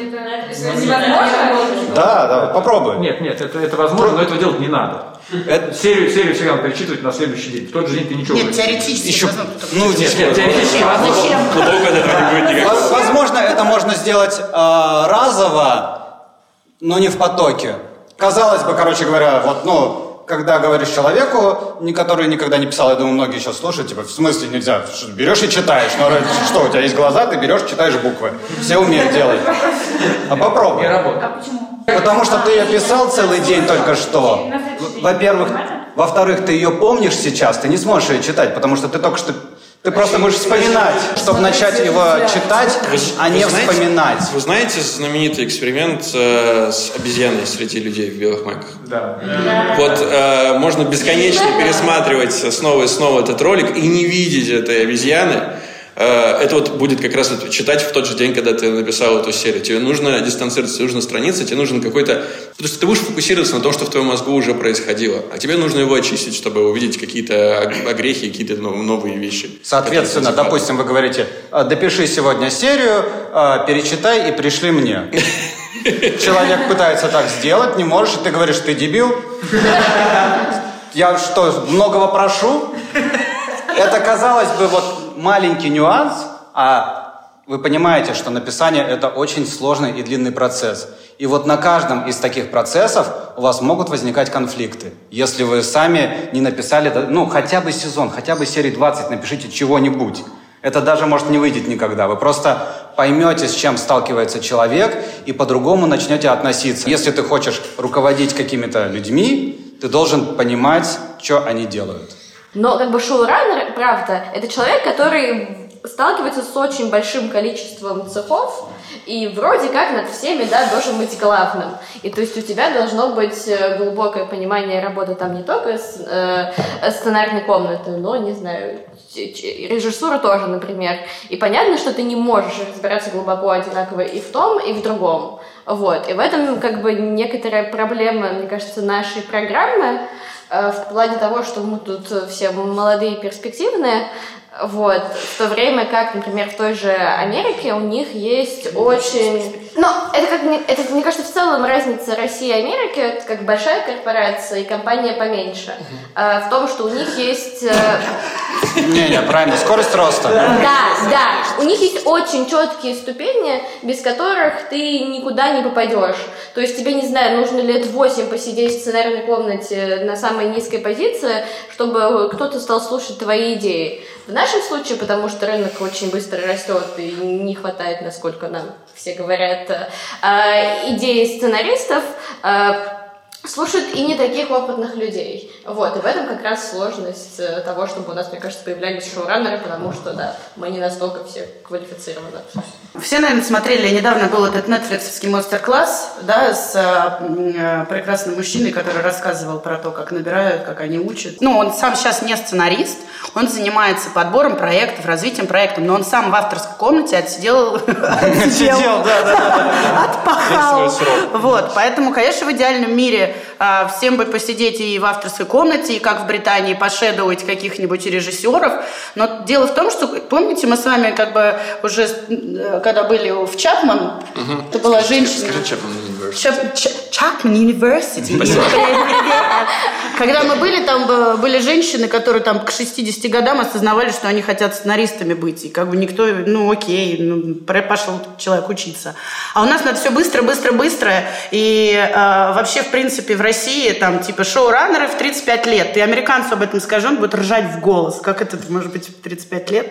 Да, да, попробуй. Нет, нет, это, это возможно, но этого делать не надо. Серию, серию всегда надо перечитывать на следующий день. В тот же день ты ничего Нет, не- теоретически Еще- возможно, ну, Нет, нет, теоретически возможно. Зачем? *laughs* Возможно, это можно сделать э, разово, но не в потоке. Казалось бы, короче говоря, вот, ну, когда говоришь человеку, который никогда не писал, я думаю, многие сейчас слушают, типа, в смысле нельзя? Берешь и читаешь. Ну, что, у тебя есть глаза, ты берешь, читаешь буквы. Все умеют делать. А попробуй. А почему? Потому что ты ее писал целый день только что. Во-первых, во-вторых, ты ее помнишь сейчас, ты не сможешь ее читать, потому что ты только что... Ты просто будешь вспоминать, чтобы начать его читать, а не Вы знаете- вспоминать. Вы знаете знаменитый эксперимент э, с обезьяной среди людей в белых майках? Да. Вот э, можно бесконечно пересматривать снова и снова этот ролик и не видеть этой обезьяны. Э, это вот будет как раз вот читать в тот же день, когда ты написал эту серию. Тебе нужно дистанцироваться, тебе нужно страница, тебе нужен какой-то... Потому что ты будешь фокусироваться на том, что в твоем мозгу уже происходило. А тебе нужно его очистить, чтобы увидеть какие-то ог- огрехи, какие-то нов- новые вещи. Соответственно, допустим, вы говорите, «А, допиши сегодня серию, а, перечитай и пришли мне. *laughs* Человек пытается так сделать, не можешь, и ты говоришь, ты дебил? Я что, многого прошу? Это, казалось бы, вот маленький нюанс, а вы понимаете, что написание – это очень сложный и длинный процесс. И вот на каждом из таких процессов у вас могут возникать конфликты. Если вы сами не написали, ну, хотя бы сезон, хотя бы серии 20 напишите чего-нибудь. Это даже, может, не выйдет никогда. Вы просто поймете, с чем сталкивается человек, и по-другому начнете относиться. Если ты хочешь руководить какими-то людьми, ты должен понимать, что они делают. Но как бы шоураннер, правда, это человек, который сталкивается с очень большим количеством цехов, и вроде как над всеми, да, должен быть главным. И то есть у тебя должно быть э, глубокое понимание работы там не только с, э, сценарной комнаты, но, не знаю, режиссура тоже, например. И понятно, что ты не можешь разбираться глубоко одинаково и в том, и в другом. Вот. И в этом как бы некоторая проблема, мне кажется, нашей программы, в плане того, что мы тут э, все молодые и перспективные, вот, в то время как, например, в той же Америке у них есть очень... Ну, это, как, мне- это, мне кажется, в целом разница России и Америки, это как большая корпорация и компания поменьше, э, в том, что у них есть... э, Не-не, правильно, скорость роста. да, да. У них есть очень четкие ступени, без которых ты никуда не попадешь. То есть тебе, не знаю, нужно лет 8 посидеть в сценарной комнате на самой низкой позиции, чтобы кто-то стал слушать твои идеи. В нашем случае, потому что рынок очень быстро растет и не хватает, насколько нам все говорят, э, идей сценаристов, э, слушают и не таких опытных людей. Вот, и в этом как раз сложность э, того, чтобы у нас, мне кажется, появлялись шоураннеры, потому что, да, мы не настолько все квалифицированы. Все, наверное, смотрели, недавно был этот нетфликсовский мастер-класс, да, с э, прекрасным мужчиной, который рассказывал про то, как набирают, как они учат. Ну, он сам сейчас не сценарист, он занимается подбором проектов, развитием проектов, но он сам в авторской комнате отсидел, *laughs* Сидел, да, да, отпахал. Вот, поэтому, конечно, в идеальном мире а, всем бы посидеть и в авторской комнате, и как в Британии пошедовать каких-нибудь режиссеров. Но дело в том, что, помните, мы с вами как бы уже, когда были в Чапман, это была женщина... Скажи Chapman University. Чап- Ч- Чапман University. *laughs* Когда мы были, там были женщины, которые там к 60 годам осознавали, что они хотят сценаристами быть. И как бы никто, ну окей, ну, пошел человек учиться. А у нас надо все быстро, быстро, быстро. И э, вообще, в принципе, в России там типа шоураннеры в 35 лет. Ты американцу об этом скажи, он будет ржать в голос. Как это может быть в 35 лет?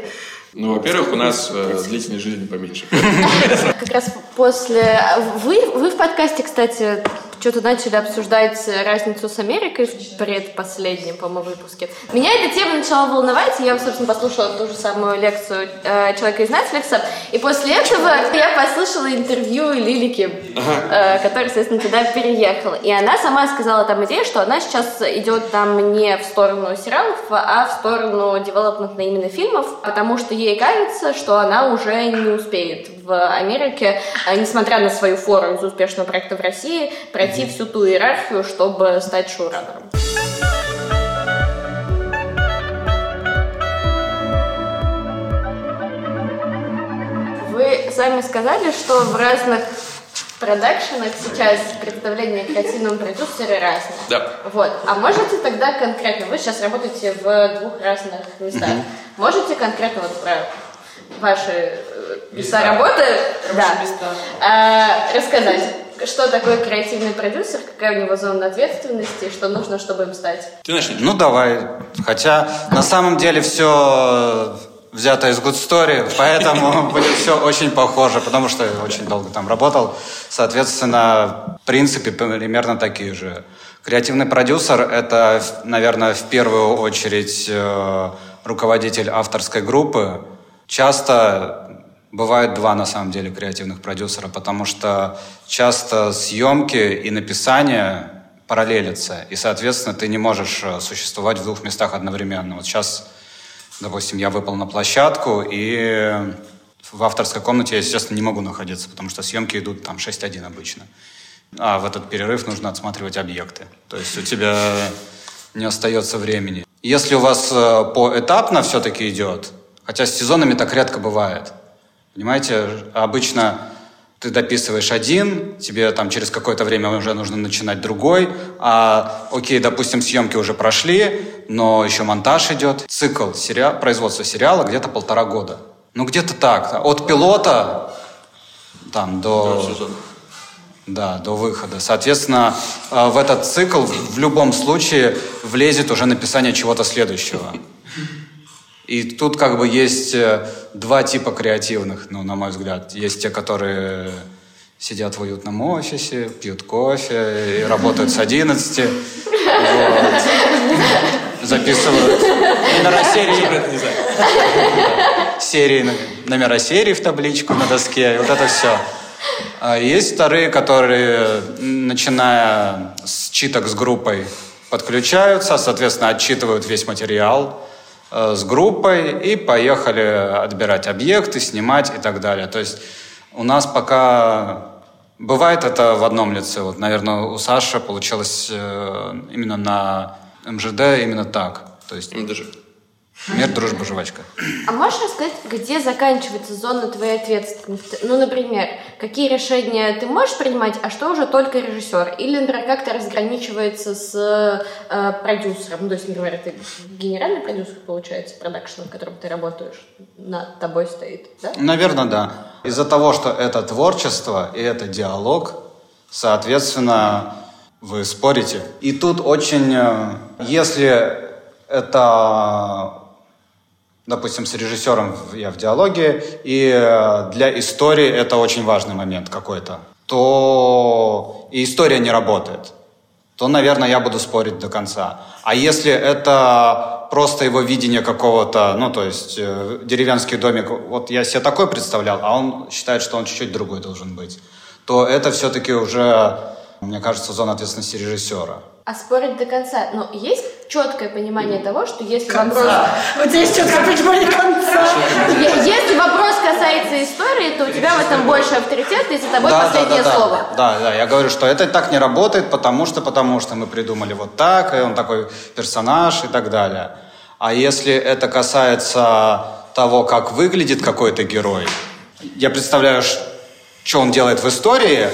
Ну, во-первых, у нас э, длительность жизни поменьше. *laughs* Как раз после... Вы, вы в подкасте, кстати, что-то начали обсуждать разницу с Америкой в предпоследнем, по-моему, выпуске. Меня эта тема начала волновать, и я, собственно, послушала ту же самую лекцию э, человека из Netflix, и после этого я послушала интервью Лилики, э, которая, соответственно, туда переехала. И она сама сказала там идею, что она сейчас идет там не в сторону сериалов, а в сторону девелопмента именно фильмов, потому что ей кажется, что она уже не успеет в Америке, э, несмотря на свою фору из успешного проекта в России, пройти всю ту иерархию, чтобы стать шоураннером. Вы сами сказали, что в разных продакшенах сейчас представление о креативном продюсере разное. Да. Вот. А можете тогда конкретно, вы сейчас работаете в двух разных местах, можете конкретно вот про ваши э, места Места. работы да, а, рассказать? Что такое креативный продюсер, какая у него зона ответственности, что нужно, чтобы им стать. Ты начни. Ну, давай. Хотя, на самом деле, все взято из Good Story, *laughs* поэтому будет все очень похоже, потому что я очень долго там работал. Соответственно, принципы примерно такие же. Креативный продюсер – это, наверное, в первую очередь э, руководитель авторской группы. Часто бывает два, на самом деле, креативных продюсера, потому что часто съемки и написание параллелятся, и, соответственно, ты не можешь э, существовать в двух местах одновременно. Вот сейчас Допустим, я выпал на площадку, и в авторской комнате я, естественно, не могу находиться, потому что съемки идут там 6-1 обычно. А в этот перерыв нужно отсматривать объекты. То есть у тебя не остается времени. Если у вас э, поэтапно все-таки идет, хотя с сезонами так редко бывает, понимаете, обычно ты дописываешь один, тебе там через какое-то время уже нужно начинать другой, а окей, допустим, съемки уже прошли, но еще монтаж идет. Цикл сериал, производства сериала где-то полтора года. Ну, где-то так. От пилота там до... Да, до выхода. Соответственно, э, в этот цикл в любом случае влезет уже написание чего-то следующего. И тут как бы есть э, два типа креативных, ну, на мой взгляд. Есть те, которые сидят в уютном офисе, пьют кофе и работают с 11. Вот. Записывают номера серии. Серии, номера серии в табличку на доске. И вот это все. А есть вторые, которые, начиная с читок с группой, подключаются, соответственно, отчитывают весь материал, с группой и поехали отбирать объекты, снимать и так далее. То есть у нас пока бывает это в одном лице. Вот, наверное, у Саши получилось э, именно на МЖД именно так. То есть МДЖ. Мир, дружба, жвачка. А можешь рассказать, где заканчивается зона твоей ответственности? Ну, например, какие решения ты можешь принимать, а что уже только режиссер? Или, например, как это разграничивается с э, продюсером? Ну, то есть, например, ты генеральный продюсер, получается, продакшн, в котором ты работаешь, над тобой стоит, да? Наверное, да. Из-за того, что это творчество и это диалог, соответственно, вы спорите. И тут очень, э, если это допустим, с режиссером я в диалоге, и э, для истории это очень важный момент какой-то, то и история не работает, то, наверное, я буду спорить до конца. А если это просто его видение какого-то, ну, то есть э, деревенский домик, вот я себе такой представлял, а он считает, что он чуть-чуть другой должен быть, то это все-таки уже, мне кажется, зона ответственности режиссера. А спорить до конца. Но есть четкое понимание того, что если конца. вопрос... У тебя есть четкое понимание конца. Если вопрос касается истории, то у тебя в этом больше авторитет, и за тобой да, последнее да, да, слово. Да, да, я говорю, что это так не работает, потому что, потому что мы придумали вот так, и он такой персонаж и так далее. А если это касается того, как выглядит какой-то герой, я представляю, что он делает в истории,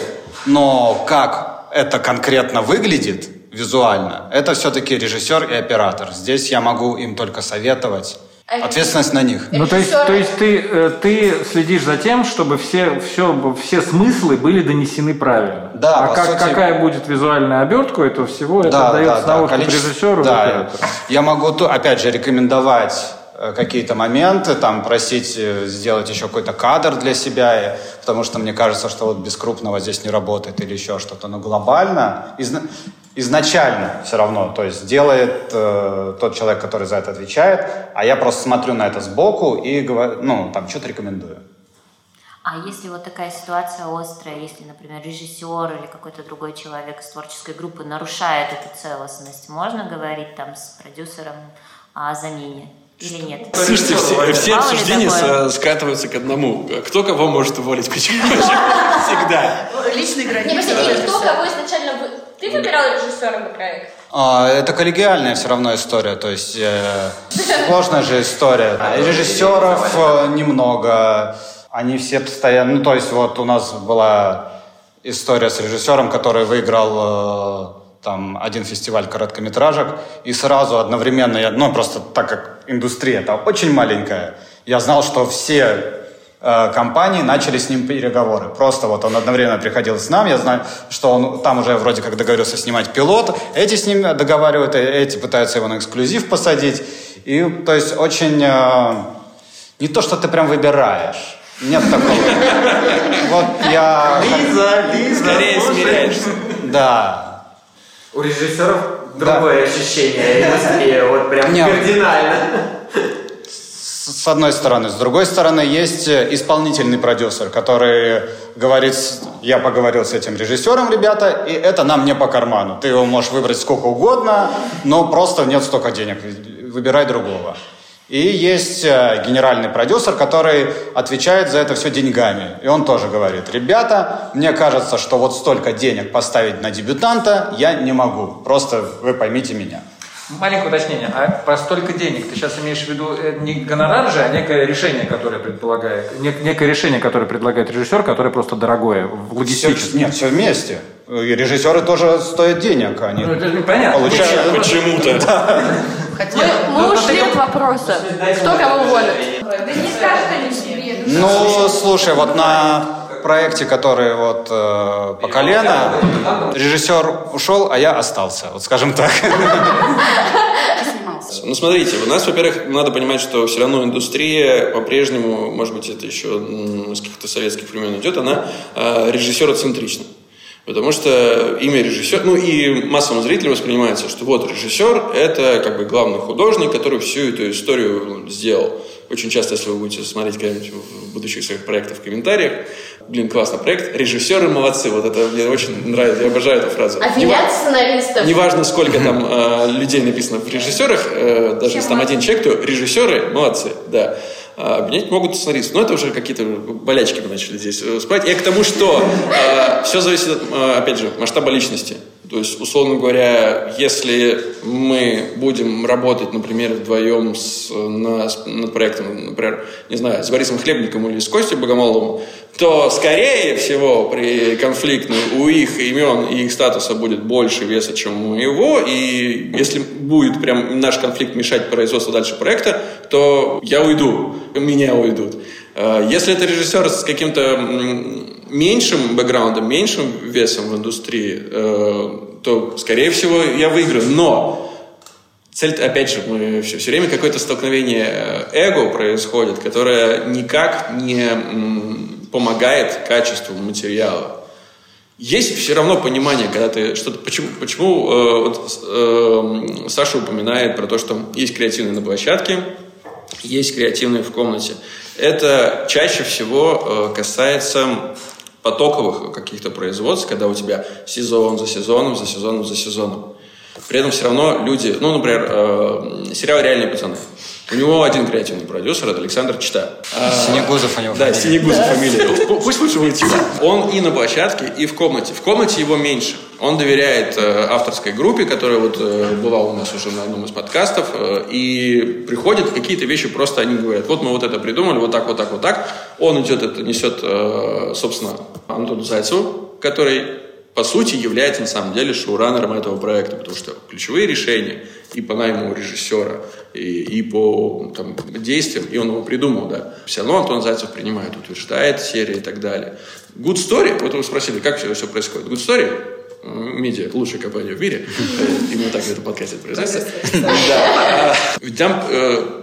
но как это конкретно выглядит, визуально. Это все-таки режиссер и оператор. Здесь я могу им только советовать. А Ответственность на них. Ну, то есть, то есть ты, э, ты следишь за тем, чтобы все, все, все смыслы были донесены правильно. Да, а как, сути... какая будет визуальная обертка этого всего, да, это дается да, на да. Количество... режиссеру да. и оператору. Я могу, опять же, рекомендовать э, какие-то моменты, там просить э, сделать еще какой-то кадр для себя, потому что мне кажется, что вот без крупного здесь не работает или еще что-то. Но глобально изначально все равно, то есть делает э, тот человек, который за это отвечает, а я просто смотрю на это сбоку и говорю, ну, там, что-то рекомендую. А если вот такая ситуация острая, если, например, режиссер или какой-то другой человек из творческой группы нарушает эту целостность, можно говорить там с продюсером о замене? Или нет? Слушайте, все, все обсуждения скатываются к одному. Кто кого может уволить? Почему? *laughs* Всегда. Личный границы. Не, простите, кто кого изначально ты выбирал режиссера на проект? А, это коллегиальная все равно история, то есть э, *laughs* сложная же история. Режиссеров э, немного, они все постоянно, ну то есть вот у нас была история с режиссером, который выиграл э, там один фестиваль короткометражек, и сразу одновременно, я, ну просто так как индустрия это очень маленькая, я знал, что все компании начали с ним переговоры. Просто вот он одновременно приходил с нами, я знаю, что он там уже вроде как договорился снимать пилот, эти с ним договаривают, э, эти пытаются его на эксклюзив посадить. И, то есть, очень... э, не то, что ты прям выбираешь. Нет такого. Вот я... Лиза, Лиза. Скорее смиряешься. Да. У режиссеров другое ощущение, быстрее, вот прям кардинально. С одной стороны. С другой стороны, есть э, исполнительный продюсер, который говорит, я поговорил с этим режиссером, ребята, и это нам не по карману. Ты его можешь выбрать сколько угодно, но просто нет столько денег. Выбирай другого. И есть э, генеральный продюсер, который отвечает за это все деньгами. И он тоже говорит, ребята, мне кажется, что вот столько денег поставить на дебютанта я не могу. Просто вы поймите меня. Маленькое уточнение. А про столько денег ты сейчас имеешь в виду э, не гонорар же, а некое решение, которое предполагает, нек- некое решение, которое предлагает режиссер, которое просто дорогое, логистически. Нет, все вместе. И режиссеры тоже стоят денег. Они Ну, это понятно. получают... Почему-то. Мы, мы ушли от вопроса. Кто кого уволит? Да не скажут они себе. Ну, слушай, вот на проекте, который вот э, по колено, режиссер ушел, а я остался. Вот скажем так. Ну, смотрите, у нас, во-первых, надо понимать, что все равно индустрия по-прежнему, может быть, это еще с каких-то советских времен идет, она э, режиссероцентрична. Потому что имя режиссер, ну и массовым зрителям воспринимается, что вот режиссер – это как бы главный художник, который всю эту историю сделал. Очень часто, если вы будете смотреть когда-нибудь в будущих своих проектах в комментариях, блин, классный проект, режиссеры молодцы, вот это мне очень нравится, я обожаю эту фразу. Обвинять сценаристов. Неважно, сколько там *laughs* э, людей написано в режиссерах, э, даже если там один человек, то режиссеры молодцы, да. А обвинять могут сценаристов. Но это уже какие-то болячки мы начали здесь э, всплывать. Я к тому, что все зависит, от, э, опять же, масштаба личности. То есть, условно говоря, если мы будем работать, например, вдвоем с, на- над проектом, например, не знаю, с Борисом Хлебником или с Костей Богомоловым, то, скорее всего, при конфликте у их имен и их статуса будет больше веса, чем у моего, и если будет прям наш конфликт мешать производству дальше проекта, то я уйду, меня уйдут. Э, Если это режиссер с каким-то меньшим бэкграундом, меньшим весом в индустрии, э, то, скорее всего, я выиграю. Но цель, опять же, мы все, все время какое-то столкновение э, эго происходит, которое никак не помогает качеству материала. Есть все равно понимание, когда ты что-то... Почему, почему э, вот, э, Саша упоминает про то, что есть креативные на площадке, есть креативные в комнате. Это чаще всего э, касается потоковых каких-то производств, когда у тебя сезон за сезоном, за сезоном, за сезоном. При этом все равно люди, ну, например, э, сериал «Реальные пацаны». У него один креативный продюсер, это Александр Чита. А, Синегузов у него Да. Синегузов фамилия. Пу- Пусть лучше будет Чита. Он и на площадке, и в комнате. В комнате его меньше. Он доверяет э, авторской группе, которая вот э, была у нас уже на одном из подкастов, э, и приходят какие-то вещи, просто они говорят, вот мы вот это придумали, вот так, вот так, вот так. Он идет, это несет, собственно, Антону Зайцеву, который по сути, является на самом деле шоураннером этого проекта, потому что ключевые решения и по найму режиссера, и, и по там, действиям, и он его придумал, да, все равно Антон Зайцев принимает, утверждает серии и так далее. Good Story, вот вы спросили, как все, все происходит. Good Story, медиа, лучшая компания в мире, *laughs* именно так в этом подкасте произносится. Да. А, ведь Там э,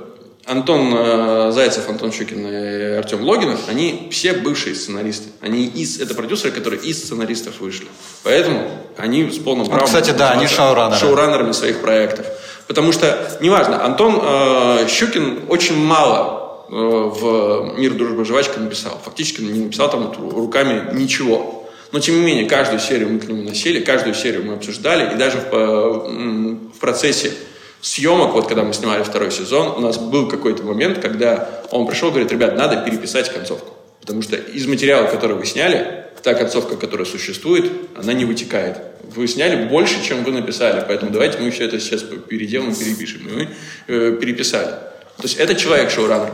Антон э, Зайцев, Антон Щукин и Артем Логинов, они все бывшие сценаристы. Они из, это продюсеры, которые из сценаристов вышли. Поэтому они с полным правом... кстати, да, они шоураннеры. Шоураннерами своих проектов. Потому что, неважно, Антон э, Щукин очень мало э, в «Мир, дружба, жвачка» написал. Фактически не написал там вот руками ничего. Но, тем не менее, каждую серию мы к нему носили, каждую серию мы обсуждали, и даже в, э, в процессе съемок, вот когда мы снимали второй сезон, у нас был какой-то момент, когда он пришел и говорит, ребят, надо переписать концовку. Потому что из материала, который вы сняли, та концовка, которая существует, она не вытекает. Вы сняли больше, чем вы написали, поэтому давайте мы все это сейчас переделаем перепишем. И мы э, переписали. То есть это человек шоураннер,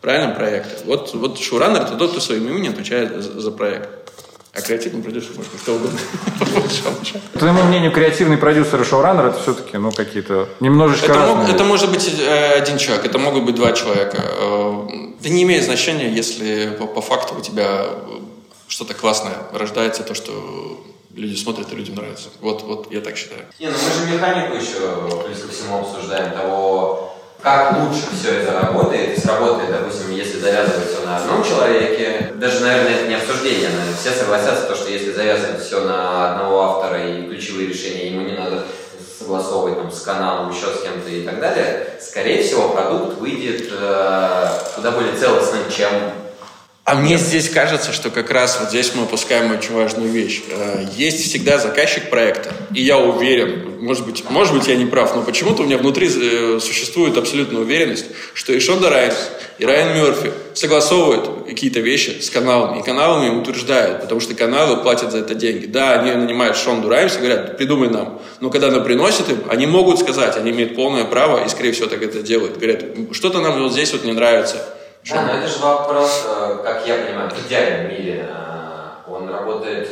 правильно, проекта. Вот, вот шоураннер – это тот, кто своим именем отвечает за, за проект. А креативный продюсер может быть кто угодно. *laughs* По твоему мнению, креативный продюсер и шоураннер это все-таки, ну, какие-то немножечко Это, мог- это может быть э, один человек, это могут быть два человека. Э, Да не имеет значения, если по, по факту у тебя что-то классное рождается, то, что люди смотрят и людям нравится. Вот, вот я так считаю. Не, ну мы же механику еще плюс ко всему обсуждаем того, как лучше все это работает, и сработает, допустим, если завязывать все на одном человеке, даже, наверное, это не обсуждение, наверное, все согласятся, то, что если завязывать все на одного автора и ключевые решения, ему не надо согласовывать там, с каналом, еще с кем-то и так далее, скорее всего, продукт выйдет э, куда более целостным, чем а мне здесь кажется, что как раз вот здесь мы упускаем очень важную вещь. Э, есть всегда заказчик проекта, и я уверен, может быть, может быть я не прав, но почему-то у меня внутри э, существует абсолютная уверенность, что и Шонда Райнс, и Райан Мерфи согласовывают какие-то вещи с каналами, и каналами утверждают, потому что каналы платят за это деньги. Да, они нанимают Шонду Райнс и говорят, придумай нам. Но когда она приносит им, они могут сказать, они имеют полное право, и, скорее всего, так это делают. Говорят, что-то нам вот здесь вот не нравится да, но это же вопрос, э, как я понимаю, в идеальном мире. Э, он работает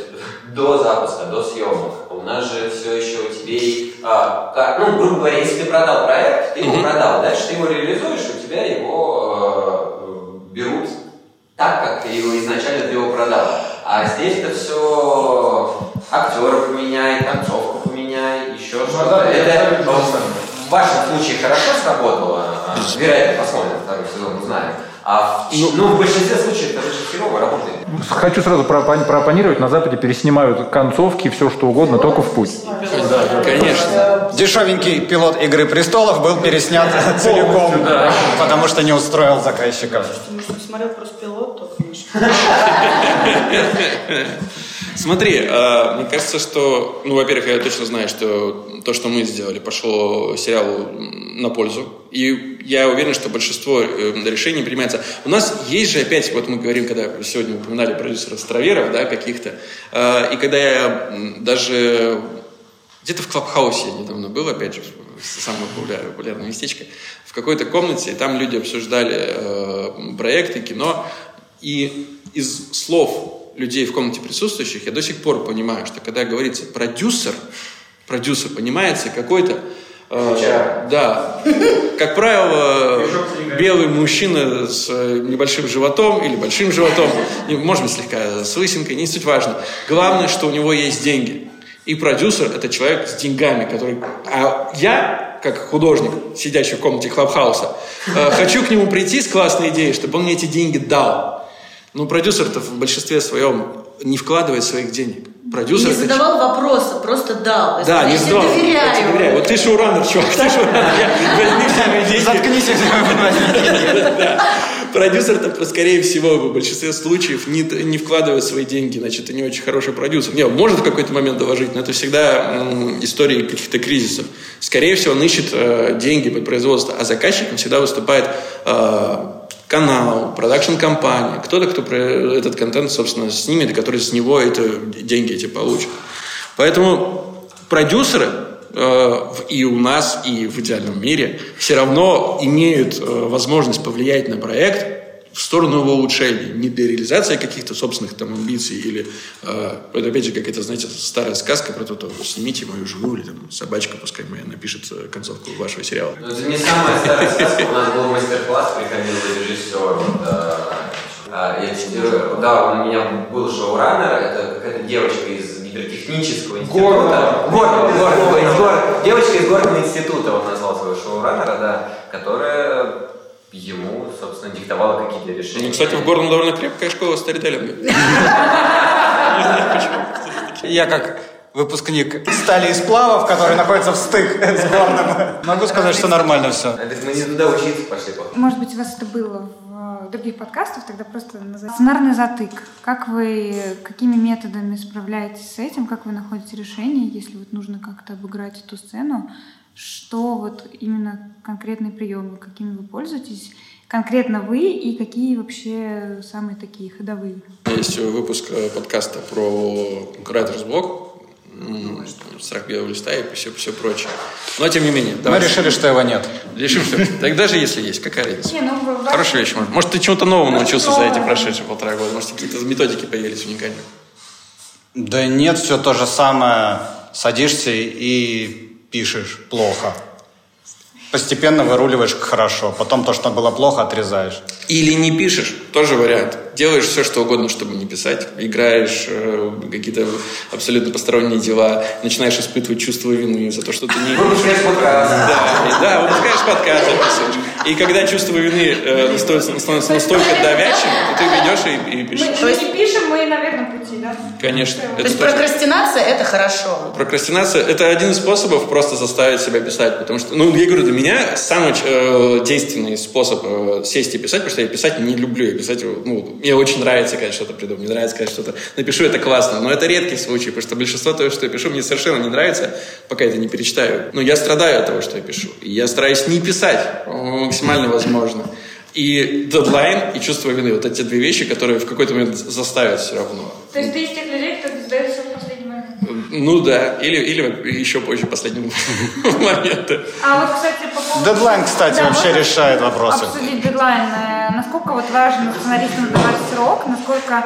до запуска, до съемок. У нас же все еще у тебя, а, ну, грубо говоря, если ты продал проект, ты его mm-hmm. продал, дальше ты его реализуешь, у тебя его э, берут так, как ты его изначально ты его продал. А здесь это все актеры поменяй, концовку поменяй, еще ну, что-то. Да, это в вашем случае хорошо сработало. Вероятно, посмотрим второй сезон, узнаем. А в, ну, ну, в большинстве случаев это же херово работает. Хочу сразу проопонировать. На Западе переснимают концовки, все что угодно, только в путь. Да, конечно. Dешевенький пилот «Игры престолов» был переснят целиком, потому что не устроил заказчиков. Может, смотрел просто пилот, то, *laughs* Смотри, э, мне кажется, что, ну, во-первых, я точно знаю, что то, что мы сделали, пошло сериалу на пользу. И я уверен, что большинство э, решений принимается. У нас есть же опять, вот мы говорим, когда сегодня упоминали продюсеров Страверов, да, каких-то, э, и когда я даже где-то в Клабхаусе недавно был, опять же, самое популярное, популярное местечко, в какой-то комнате, и там люди обсуждали проекты, кино, и из слов людей в комнате присутствующих, я до сих пор понимаю, что когда говорится продюсер, продюсер понимается какой-то Э, да. Как правило, белый мужчина с небольшим животом или большим животом, может быть, слегка с лысинкой, не суть важно. Главное, что у него есть деньги. И продюсер – это человек с деньгами, который... А я, как художник, сидящий в комнате Клабхауса, э, хочу к нему прийти с классной идеей, чтобы он мне эти деньги дал. Ну, продюсер-то в большинстве своем не вкладывает своих денег. Продюсер... Не задавал вопроса, просто дал. Да, не задавал. Я доверяю. Я доверяю. Вот ты шоураннер, чувак, ты шоураннер. Возьми все деньги. Заткнись, Продюсер-то, скорее всего, в большинстве случаев не, не вкладывает свои деньги, значит, это не очень хороший продюсер. Не, может в какой-то момент доложить, но это всегда м, истории каких-то кризисов. Скорее всего, он ищет э, деньги под производство, а заказчиком всегда выступает э, канал, продакшн-компания, кто-то, кто этот контент, собственно, снимет, который с него это, деньги эти получит. Поэтому продюсеры э, и у нас, и в идеальном мире все равно имеют э, возможность повлиять на проект в сторону его улучшения, не для реализации каких-то собственных там амбиций или, э, это опять же какая-то, знаете, старая сказка про то, что снимите мою жену или там собачка, пускай моя напишет э, концовку вашего сериала. Ну, это не самая старая сказка, у нас был мастер-класс, приходил режиссер, а, я цитирую, да, у меня был шоураннер, это какая-то девочка из гидротехнического института. Горного. Горного, горного, из гор... Девочка из горного института, он назвал своего шоураннера, да, которая ему, собственно, диктовала какие-то решения. Ну, кстати, в Горном довольно крепкая школа старителлинга. *laughs* Я как выпускник стали и сплавов, который находится в стык *laughs* с Горным. Могу сказать, что нормально все. Мы не туда учиться пошли. Может быть, у вас это было в других подкастах, тогда просто. Сценарный затык. Как вы, какими методами справляетесь с этим? Как вы находите решение, если вот нужно как-то обыграть эту сцену? Что вот именно конкретные приемы, какими вы пользуетесь, конкретно вы и какие вообще самые такие ходовые? Есть выпуск э, подкаста про Writer's Block, страх белого листа и все, все прочее. Но тем не менее. Мы решили, что его нет. Решим, что Так даже если есть, какая разница? Не, ну, Хорошая вещь. Может, может ты чему-то новому научился за эти прошедшие полтора года? Может, какие-то методики появились уникальные? Да нет, все то же самое. Садишься и пишешь плохо. Постепенно выруливаешь хорошо. Потом то, что было плохо, отрезаешь. Или не пишешь, тоже вариант. Делаешь все, что угодно, чтобы не писать. Играешь э, какие-то абсолютно посторонние дела. Начинаешь испытывать чувство вины за то, что ты не Выпускаешь подкаст. Да, да, выпускаешь подкаст, записываешь. И когда чувство вины э, становится, становится настолько давящим, то ты ведешь и, и Мы, пишешь. мы не пишем, мы на верном пути, да? Конечно. То есть прокрастинация – это хорошо. Прокрастинация – это один из способов просто заставить себя писать, потому что, ну, я говорю, для меня самый э, действенный способ э, сесть и писать, потому что я писать не люблю, я писать, ну, мне очень нравится, когда что-то придумаю, мне нравится, когда что-то напишу, это классно, но это редкий случай, потому что большинство того, что я пишу, мне совершенно не нравится, пока я это не перечитаю. Но я страдаю от того, что я пишу, и я стараюсь не писать максимально возможно. И дедлайн, и чувство вины, вот эти две вещи, которые в какой-то момент заставят все равно. То есть ты из тех людей, кто сдает все в последний момент. *laughs* Ну да, или, или еще позже последнего *laughs* момента. А вот, кстати, по поводу... Дедлайн, кстати, Да, вообще решает вопросы. Обсудить дедлайн. Э, Насколько вот важно сценаристам давать срок, насколько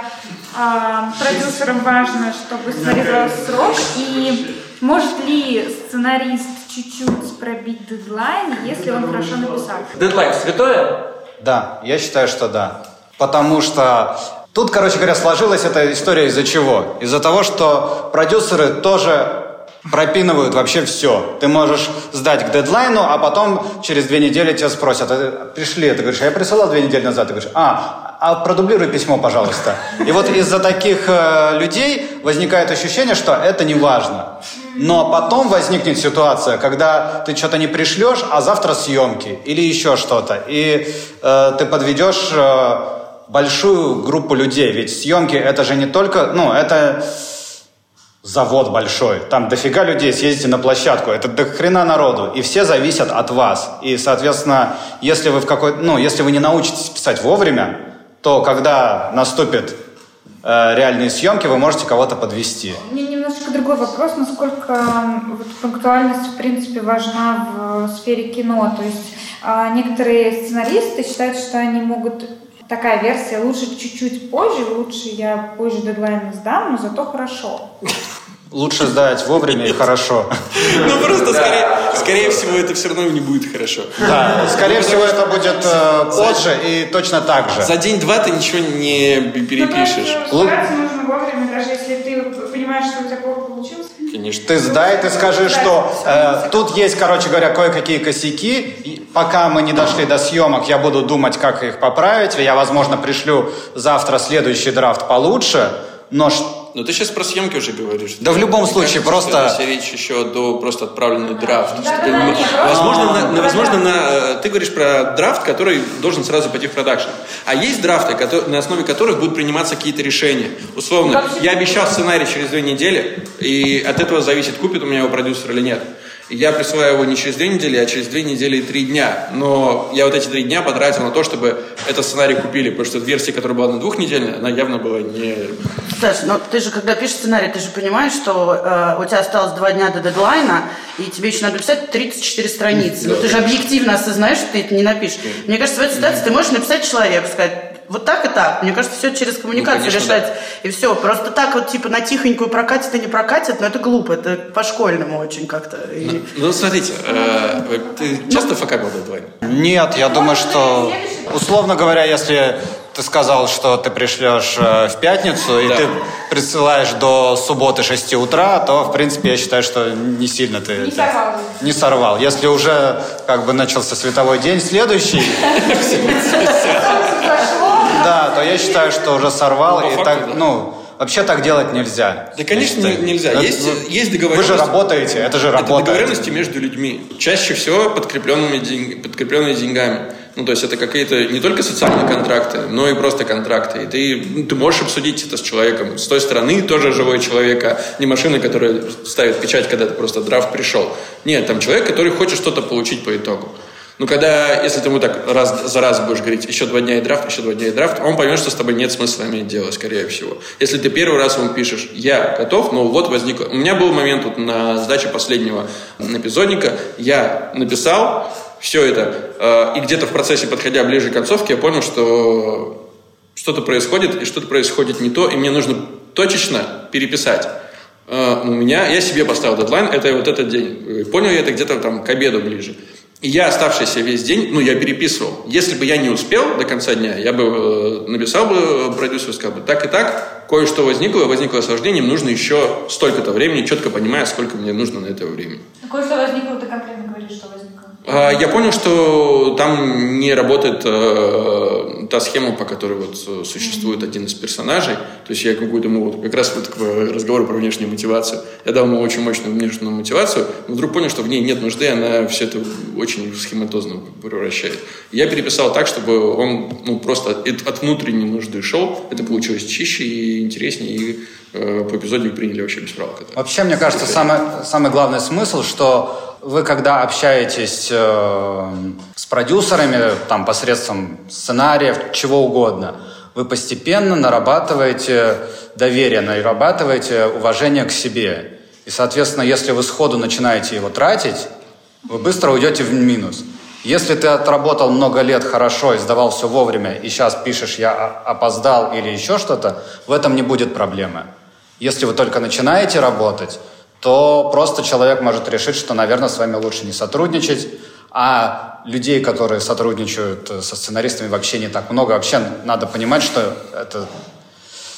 а, продюсерам важно, чтобы сценарист давал срок, и может ли сценарист чуть-чуть пробить дедлайн, если он хорошо написал? Дедлайн святое? Да, я считаю, что да. Потому что тут, короче говоря, сложилась эта история из-за чего? Из-за того, что продюсеры тоже пропинывают вообще все. Ты можешь сдать к дедлайну, а потом через две недели тебя спросят, а пришли, ты говоришь, а я присылал две недели назад, ты говоришь, а, а продублируй письмо, пожалуйста. И вот из-за таких э, людей возникает ощущение, что это не важно. Но потом возникнет ситуация, когда ты что-то не пришлешь, а завтра съемки или еще что-то. И э, ты подведешь э, большую группу людей. Ведь съемки это же не только, ну, это завод большой. Там дофига людей, съездите на площадку. Это до хрена народу. И все зависят от вас. И, соответственно, если вы в какой ну, если вы не научитесь писать вовремя, то когда наступят э, реальные съемки, вы можете кого-то подвести. Мне немножечко другой вопрос, насколько вот, пунктуальность в принципе важна в сфере кино. То есть а, некоторые сценаристы считают, что они могут такая версия лучше чуть-чуть позже, лучше я позже дедлайн сдам, но зато хорошо. Лучше сдать вовремя и хорошо. Ну просто скорее, скорее всего это все равно не будет хорошо. Да, скорее всего это будет э, позже и точно так же. За день-два ты ничего не перепишешь. Ну, стараться нужно вовремя, даже если ты понимаешь, что у тебя плохо Конечно. Ты сдай, ты скажи, что э, тут есть, короче говоря, кое-какие косяки. И пока мы не дошли до съемок, я буду думать, как их поправить. Я, возможно, пришлю завтра следующий драфт получше. Но Но ты сейчас про съемки уже говоришь. Да в любом Мне случае, кажется, просто- что речь еще до просто отправленный драфт. Да, Что да, ты- да, не просто- возможно, на, возможно на, э, ты говоришь про драфт, который должен сразу пойти в продакшн. А есть драфты, на основе которых будут приниматься какие-то решения. Условно, я обещал сценарий через две недели, и от этого зависит, купит у меня его продюсер или нет. И Я присылаю его не через две недели, а через две недели и три дня. Но я вот эти три дня потратил на то, чтобы этот сценарий купили, потому что версия, которая была на двухнедельной, она явно была не Саш, но ты же, когда пишешь сценарий, ты же понимаешь, что э, у тебя осталось два дня до дедлайна, и тебе еще надо писать 34 страницы. Но ты же объективно осознаешь, что ты это не напишешь. Мне кажется, в этой ситуации ты можешь написать человеку, сказать, вот так и так. Мне кажется, все через коммуникацию конечно, решать. И все. Просто так вот, типа, на тихонькую прокатит и не прокатит, но это глупо. Это по-школьному очень как-то. И- Ну, смотрите, э, ты часто факапил дедлайн? нет, я думаю, что условно говоря, если ты сказал, что ты пришлешь э, в пятницу, и Да. ты присылаешь до субботы 6 утра, то, в принципе, я считаю, что не сильно ты... Не сорвал. Не сорвал. Если уже как бы начался световой день следующий, *laughs* да, то я считаю, что уже сорвал. Ну, и факту, так, да. ну, вообще так делать нельзя. Да, конечно, считаю. нельзя. Это- Есть, есть Вы договоренности. же работаете, это же Это работа. договоренности между людьми. Чаще всего подкрепленными, подкрепленные деньгами. Ну, то есть это какие-то не только социальные контракты, но и просто контракты. И ты, ну, ты можешь обсудить это с человеком. С той стороны тоже живой человек, а не машина, которая ставит печать, когда ты просто драфт пришел. Нет, там человек, который хочет что-то получить по итогу. Ну, когда, если ты ему так раз за раз будешь говорить, еще два дня и драфт, еще два дня и драфт, он поймет, что с тобой нет смысла иметь дело, скорее всего. Если ты первый раз ему пишешь, я готов, но вот возникло... У меня был момент вот на сдаче последнего эпизодника, я написал все это, э, и где-то в процессе, подходя ближе к концовке, я понял, что что-то происходит, и что-то происходит не то, и мне нужно точечно переписать. Э, У меня, я себе поставил дедлайн, это вот этот день. Понял я это где-то там к обеду ближе. И я оставшийся весь день, ну, я переписывал. Если бы я не успел до конца дня, я бы э, написал бы продюсеру, сказал бы, так и так, кое-что возникло, возникло осложнение, нужно еще столько-то времени, четко понимая, сколько мне нужно на это времени. Кое-что возникло, ты конкретно говоришь, что возникло. А, Я понял, что там не работает э, та схема, по которой вот э, существует один из персонажей. То есть я какую-то ему как раз вот к разговору про внешнюю мотивацию. Я дал ему очень мощную внешнюю мотивацию, но вдруг понял, что в ней нет нужды, она все это очень схематозно превращает. Я переписал так, чтобы он ну, просто от, от внутренней нужды шел. Это получилось чище и интереснее, и э, по эпизоде приняли вообще без правок. Вообще, мне кажется, самый, самый главный смысл, что вы, когда общаетесь э, с продюсерами, там, посредством сценариев, чего угодно, вы постепенно нарабатываете доверие, нарабатываете уважение к себе. И, соответственно, если вы сходу начинаете его тратить, вы быстро уйдете в минус. Если ты отработал много лет хорошо и сдавал все вовремя, и сейчас пишешь «я опоздал» или еще что-то, в этом не будет проблемы. Если вы только начинаете работать, то просто человек может решить, что, наверное, с вами лучше не сотрудничать, а людей, которые сотрудничают э, со сценаристами, вообще не так много. Вообще надо понимать, что это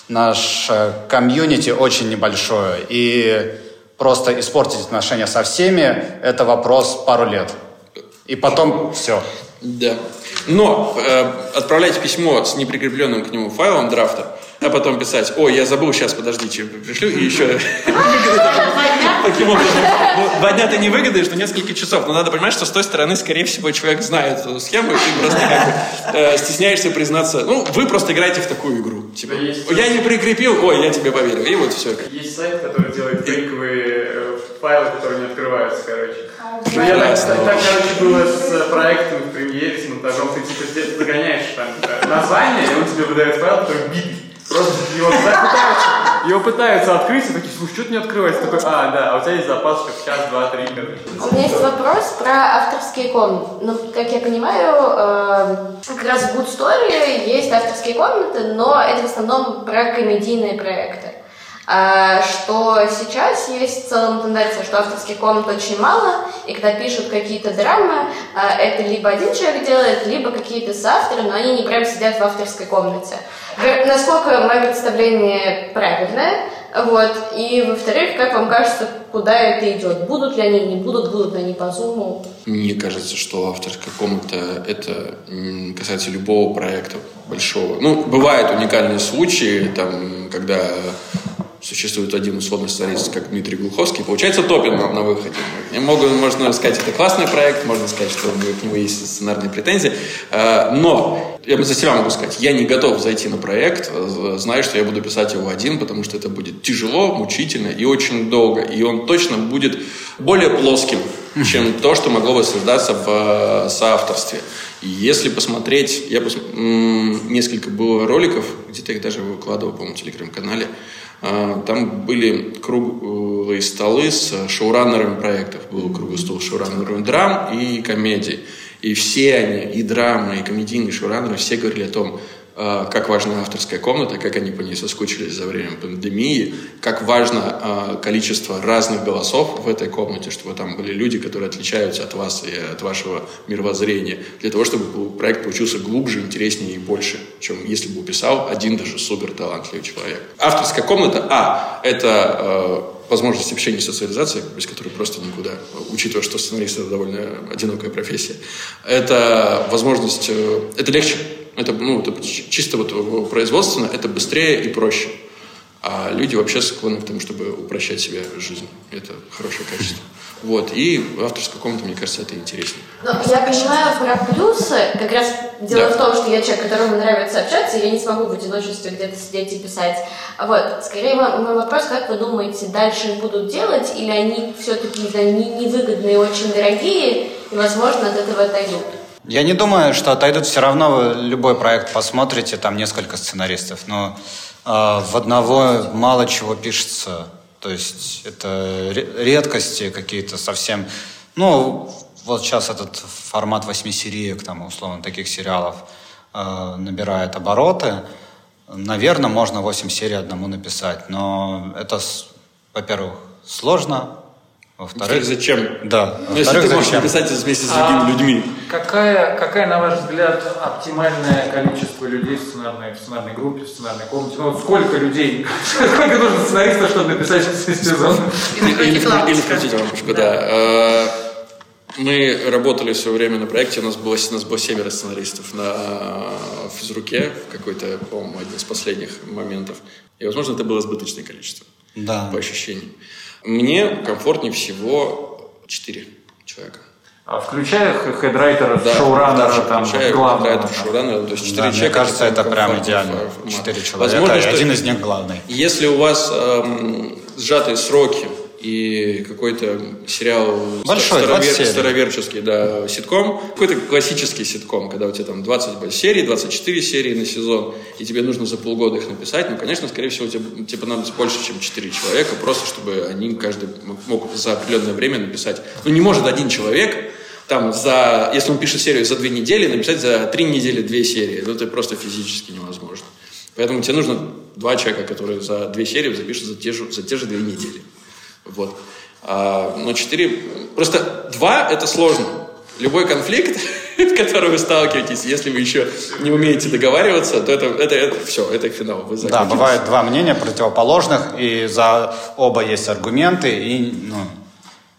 наше комьюнити очень небольшое, и просто испортить отношения со всеми – это вопрос пару лет. И потом все. Да. Но э, отправлять письмо с неприкрепленным к нему файлом драфта, а потом писать, ой, я забыл, сейчас, подождите, пришлю, и еще... Таким образом, ну, два дня ты не выгодаешь, но несколько часов. Но надо понимать, что с той стороны, скорее всего, человек знает эту схему, и ты просто как бы э, стесняешься признаться. Ну, вы просто играете в такую игру. Типа, я не прикрепил, ой, я тебе поверил. И вот все. Есть сайт, который делает фейковые э, файлы, которые не открываются, короче. Ну, я так, Прекрасно. так, короче, было с э, проектом в премьере, с монтажом. Ты типа загоняешь там э, название, и он тебе выдает файл, который бит. Просто его пытаются, его пытаются открыть, и такие, слушай, что-то не открывается. Такой, а, да, а у тебя есть запас как час, два, три, короче. У меня есть вопрос про авторские комнаты. Ну, как я понимаю, э, как раз в Good Story есть авторские комнаты, но это в основном про комедийные проекты. А, что сейчас есть в целом тенденция, что авторских комнат очень мало, и когда пишут какие-то драмы, а, это либо один человек делает, либо какие-то соавторы, но они не прям сидят в авторской комнате. Насколько мое представление правильное, вот, и во-вторых, как вам кажется, куда это идет? Будут ли они, не будут, будут ли они по зуму? Мне кажется, что авторская комната – это касается любого проекта большого. Ну, бывают уникальные случаи, там, когда существует один условный сценарист, как Дмитрий Глуховский, получается топим на, на выходе. И могу, можно сказать, это классный проект, можно сказать, что у него- к нему есть сценарные претензии. Э, Но я за себя могу сказать, я не готов зайти на проект, зная, что я буду писать его один, потому что это будет тяжело, мучительно и очень долго. И он точно будет более плоским, чем то, что могло бы создаться в э, соавторстве. И если посмотреть, я пос- несколько было роликов, где-то их даже выкладывал, по-моему, в телеграм-канале, Там были круглые столы с шоураннерами проектов. Был круглый стол с шоураннерами драм и комедий. И все они, и драмы, и комедийные шоураннеры, все говорили о том, а, как важна авторская комната, как они по ней соскучились за время пандемии, как важно а, количество разных голосов в этой комнате, чтобы там были люди, которые отличаются от вас и от вашего мировоззрения, для того, чтобы проект получился глубже, интереснее и больше, чем если бы писал один даже супер талантливый человек. Авторская комната, а, это э, возможность общения и социализации, без которой просто никуда, учитывая, что сценарист это довольно одинокая профессия. Это возможность, э, это легче, это, ну, это чисто вот производственно, это быстрее и проще. А люди вообще склонны к тому, чтобы упрощать себе жизнь. Это хорошее качество. Вот. И авторская комната, мне кажется, это интереснее. Но я понимаю про плюсы. Как раз дело Да. в том, что я человек, которому нравится общаться, и я не смогу в одиночестве где-то сидеть и писать. Вот. Скорее, мой вопрос, как вы думаете, дальше будут делать, или они все-таки не, невыгодные, очень дорогие, и, возможно, от этого отойдут? Я не думаю, что отойдут. Все равно вы любой проект посмотрите, там несколько сценаристов, но э, в одного мало чего пишется. То есть это ре- редкости какие-то совсем. Ну, вот сейчас этот формат восьми сериек, там, условно, таких сериалов э, набирает обороты. Наверное, можно 8 серий одному написать, но это, во-первых, сложно, Во-вторых, зачем? Да. Ну, если ты можешь зачем? написать это вместе с А, другими людьми. Какая, какая, на ваш взгляд, оптимальное количество людей в сценарной, в сценарной группе, в сценарной комнате? Ну, вот сколько людей, *laughs* сколько нужно сценаристов, чтобы написать сезон? Или, или включить лампочку, да. Э, Мы работали в свое время на проекте, у нас было, у нас было семеро сценаристов на э, физруке в какой-то, по-моему, один из последних моментов. И, возможно, это было избыточное количество, Да. по ощущениям. Мне комфортнее всего четыре человека. А включая хедрайтера, Да, шоураннера, даже там, главного. хедрайтера, шоураннера, то есть четыре Да, мне человека. кажется, это прям идеально. Четыре человека, Возможно, и что один из них главный. Если у вас эм, сжатые сроки и какой-то сериал Большой, старовер- 20 серий. староверческий, да, ситком, какой-то классический ситком, когда у тебя там 20 серий, 24 серии на сезон, и тебе нужно за полгода их написать, ну, конечно, скорее всего, тебе, тебе понадобится больше, чем 4 человека, просто чтобы они каждый мог за определенное время написать. Ну, не может один человек там за, если он пишет серию за две недели, написать за три недели две серии. Ну, это просто физически невозможно. Поэтому тебе нужно два человека, которые за две серии запишут за те же, за те же две недели. Вот. А, но четыре... Просто два – это сложно. Любой конфликт, *laughs* с которым вы сталкиваетесь, если вы еще не умеете договариваться, то это, это, это все, это финал. Вы Да, бывает два мнения противоположных, и за оба есть аргументы, и ну,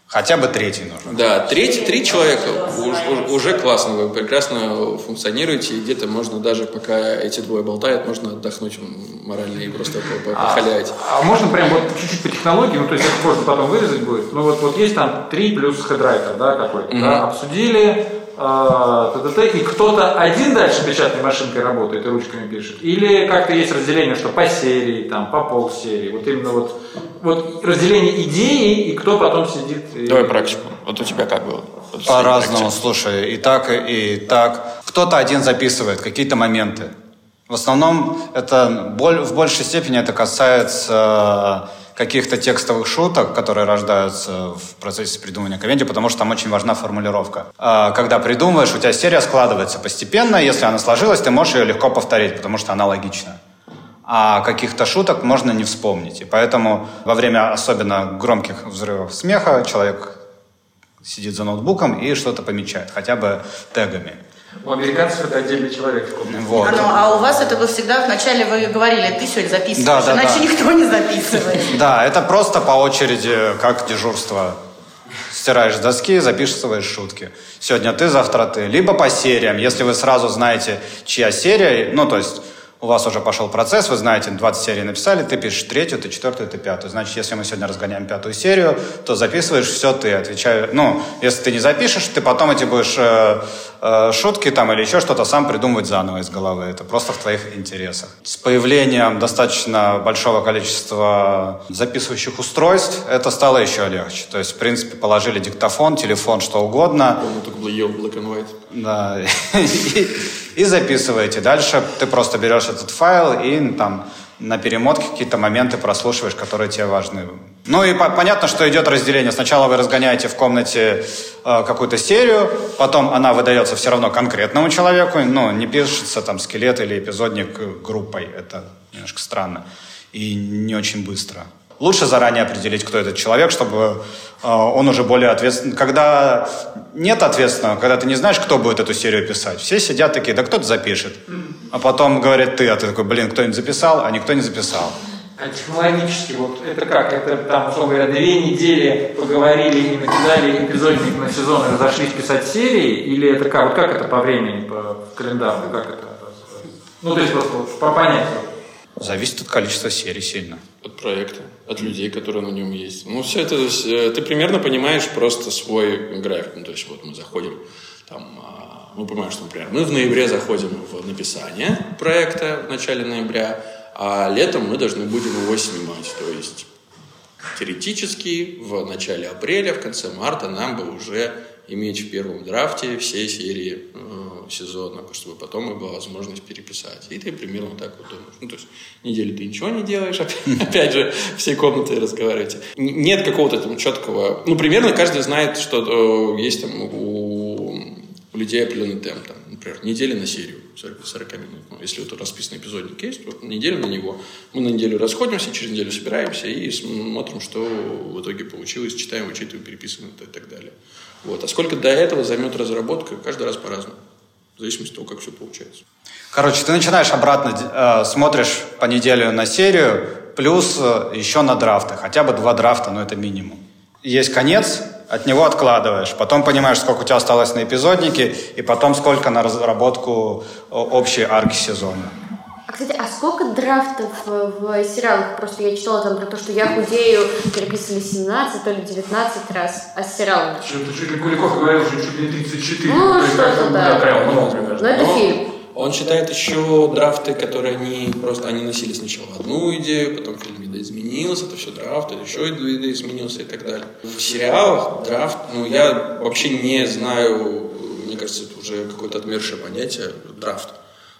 хотя бы третий нужен. Да, третий, три человека уж- уж- уже классно, вы прекрасно функционируете, и где-то можно даже, пока эти двое болтают, можно отдохнуть морально и просто по- по- похалять. А можно прям вот чуть-чуть по технологии, ну то есть это можно потом вырезать будет. Ну вот, вот есть там три плюс хедрайтер, да, какой-то, Мгм. да, обсудили, а, т.т.т., и кто-то один дальше печатной машинкой работает и ручками пишет, или как-то есть разделение, что по серии, там, по полсерии, вот именно вот, вот разделение идеи, и кто потом сидит. и- Давай практику. Вот у тебя как было? Вот По-разному, слушай, и так, и так. Кто-то один записывает какие-то моменты. В основном это боль- в большей степени это касается э, каких-то текстовых шуток, которые рождаются в процессе придумывания комедии, потому что там очень важна формулировка. А, Когда придумываешь, у тебя серия складывается постепенно, если она сложилась, ты можешь ее легко повторить, потому что она логична. А каких-то шуток можно не вспомнить. И поэтому во время особенно громких взрывов смеха человек сидит за ноутбуком и что-то помечает, хотя бы тегами. У американцев это отдельный человек в комнате. Вот. А, ну, а у вас это было всегда, вначале вы говорили, ты сегодня записываешь, Да, да, иначе да. никто не записывает. *laughs* Да, это просто по очереди, как дежурство. Стираешь доски, записываешь шутки. Сегодня ты, завтра ты. Либо по сериям. Если вы сразу знаете, чья серия, ну, то есть у вас уже пошел процесс, вы знаете, 20 серий написали, ты пишешь третью, ты четвертую, ты пятую. Значит, если мы сегодня разгоняем пятую серию, то записываешь все ты, отвечаю. Ну, если ты не запишешь, ты потом эти будешь э, э, шутки там или еще что-то сам придумывать заново из головы. Это просто в твоих интересах. С появлением достаточно большого количества записывающих устройств это стало еще легче. То есть, в принципе, положили диктофон, телефон, что угодно. Помню, только было ел black and white. Да, и, записываете. Дальше ты просто берешь этот файл и ну, там на перемотке какие-то моменты прослушиваешь, которые тебе важны. Ну и по- понятно, что идет разделение. Сначала вы разгоняете в комнате э, какую-то серию, потом она выдается все равно конкретному человеку, ну, не пишется там скелет или эпизодник группой. Это немножко странно и не очень быстро. Лучше заранее определить, кто этот человек, чтобы э, он уже более ответственный. Когда нет ответственного, когда ты не знаешь, кто будет эту серию писать, все сидят такие, да кто-то запишет. А потом говорит ты, а ты такой, блин, кто-нибудь записал, а никто не записал. А технологически, вот это как? Это там, условно говоря, две недели поговорили и накидали эпизодник на сезон и разошлись писать серии? Или это как? Вот как это по времени, по календару? Как это? Ну, то есть просто вот по понятию. Зависит от количества серий сильно. От проекта, от людей, которые на нем есть. Ну, все это, э, ты примерно понимаешь просто свой график. Ну, то есть, вот мы заходим, там, а, мы понимаем, что, например, мы в ноябре заходим в написание проекта в начале ноября, а летом мы должны будем его снимать. То есть, теоретически, в начале апреля, в конце марта нам бы уже иметь в первом драфте все серии сезона, чтобы потом и была возможность переписать. И ты примерно так вот думаешь. Ну, то есть неделю ты ничего не делаешь, опять, *laughs* же, все комнаты разговариваете. Нет какого-то там четкого... Ну, примерно каждый знает, что э, есть там у, людей определенный темп. Там, например, неделя на серию 40 минут. Ну, если вот расписанный эпизодник есть, вот неделю на него. Мы на неделю расходимся, через неделю собираемся и смотрим, что в итоге получилось, читаем, вычитываем, переписываем и так далее. Вот. А сколько до этого займет разработка, каждый раз по-разному. В зависимости от того, как все получается. Короче, ты начинаешь обратно, э, смотришь по неделю на серию, плюс э, еще на драфты. Хотя бы два драфта, но это минимум. Есть конец, от него откладываешь. Потом понимаешь, сколько у тебя осталось на эпизоднике, и потом сколько на разработку общей арки сезона. Кстати, а сколько драфтов в сериалах? Просто я читала там про то, что «Я худею» переписывали 17, то ли 19 раз, а с сериалами? Что-то чуть ли Куликов говорил, что чуть ли 34. Ну, что-то да. прям много, мне Но это фильм. Он считает еще драфты, которые они просто они носили сначала одну идею, потом фильм видоизменился, это все драфт, это еще видоизменился и так далее. В сериалах драфт, ну я вообще не знаю, мне кажется, это уже какое-то отмершее понятие, драфт.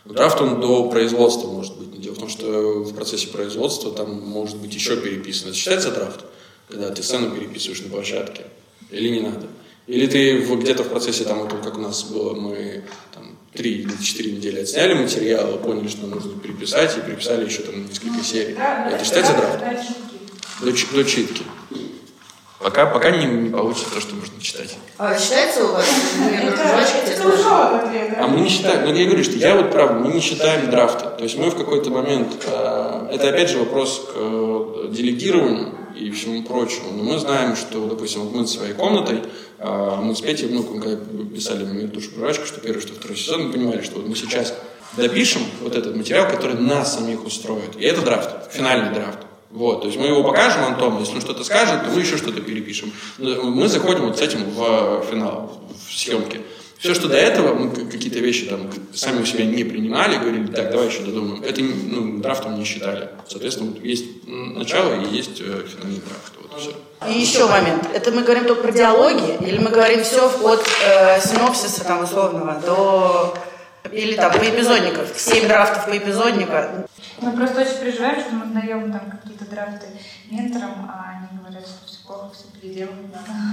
Драфт он до производства может быть. Дело в том, что в процессе производства там может быть еще переписано. Это считается драфт, когда ты сцену переписываешь на площадке, или не надо? Или ты где-то в процессе, там, как у нас было, мы там, три или четыре недели отсняли материал, поняли, что нужно переписать, и переписали еще там несколько серий. Это считается драфт? До, до читки. Пока, пока не, не получится то, что нужно читать. А считается у вас? А мы не считаем, ну я говорю, что я вот правда, мы не считаем драфта. То есть мы в какой-то момент, э, это опять же вопрос к э, делегированию и всему прочему. Но мы знаем, что, допустим, вот мы своей комнатой, э, мы с Петей, ну, когда писали «Мою душу прорачку», что первый, что второй сезон, мы понимали, что вот мы сейчас допишем вот этот материал, который нас самих устроит. И это драфт, финальный драфт. Вот, то есть мы его покажем Антону, если он что-то скажет, то мы еще что-то перепишем. Мы заходим вот с этим в финал, в съемки. Все, что до этого, мы какие-то вещи там сами у себя не принимали, говорили, так, давай еще додумаем, это ну, драфтом не считали. Соответственно, вот есть начало и есть э, финальный драфт. Вот, все. И еще момент. Это мы говорим только про диалоги, или мы говорим все от э, синопсиса там условного до или там по эпизодников, 7 драфтов по эпизодника. Мы просто очень переживаем, что мы даем там драфты менторам, а они говорят, что все плохо, все переделано.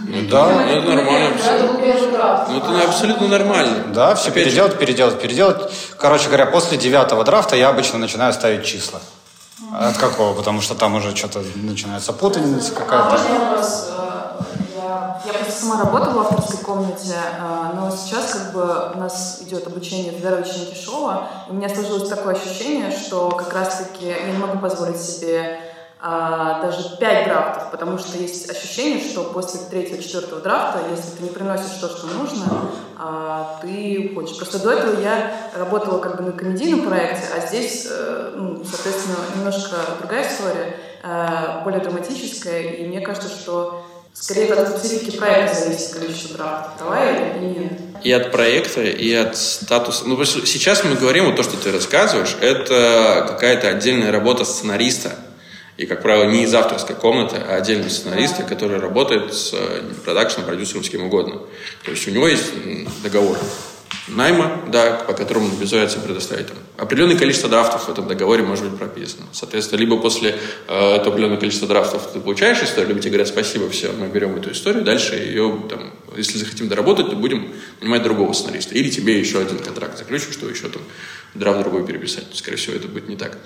Ну да, ну, это нормально. Ну это абсолютно нормально. Да, все переделать, переделать, переделать. Короче говоря, после девятого драфта я обычно начинаю ставить числа. От какого? Потому что там уже что-то начинается путаница какая-то. А можно вопрос? Я просто сама работала в авторской комнате, а, но сейчас как бы у нас идет обучение Федора Ченкишова, и у меня сложилось такое ощущение, что как раз-таки я не могу позволить себе даже пять драфтов, потому что есть ощущение, что после третьего, четвертого драфта, если ты не приносишь то, что нужно, а, ты уходишь. Просто до этого я работала как бы на комедийном проекте, а здесь, э, ну, соответственно, немножко другая история, э, более драматическая, и мне кажется, что Скорее от специфики проекта зависит количество драфтов. Давай или нет? И от проекта, и от статуса. Ну, сейчас мы говорим, вот то, что ты рассказываешь, это какая-то отдельная работа сценариста. И, как правило, не из авторской комнаты, а отдельный сценариста, который работает с э, продакшеном, продюсером, с кем угодно. То есть у него есть договор найма, да, по которому обязуется предоставить там, определенное количество драфтов в этом договоре может быть прописано. Соответственно, либо после э, определенного количества драфтов ты получаешь историю, либо тебе говорят спасибо, все, мы берем эту историю, дальше ее, там, если захотим доработать, то будем нанимать другого сценариста. Или тебе еще один контракт заключим, что еще там драфт другой переписать. Скорее всего, это будет не так.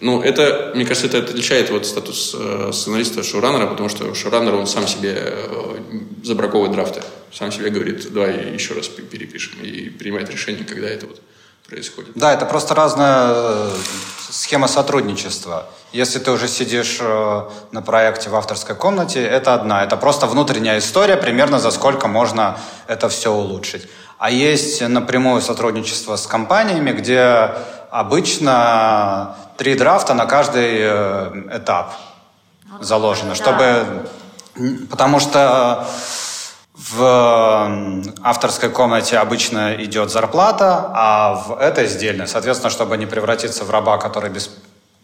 Ну, это, мне кажется, это отличает вот статус э, сценариста шоураннера, потому что шоураннер, он сам себе э, забраковывает драфты. Сам себе говорит, давай еще раз перепишем. И принимает решение, когда это вот происходит. Да, это просто разная э, схема сотрудничества. Если ты уже сидишь на проекте в авторской комнате, это одна. Это просто внутренняя история, примерно за сколько можно это все улучшить. А есть напрямую сотрудничество с компаниями, где обычно три драфта на каждый э, этап заложено, чтобы... Потому что в авторской комнате обычно идет зарплата, а в этой сдельной. Соответственно, чтобы не превратиться в раба, который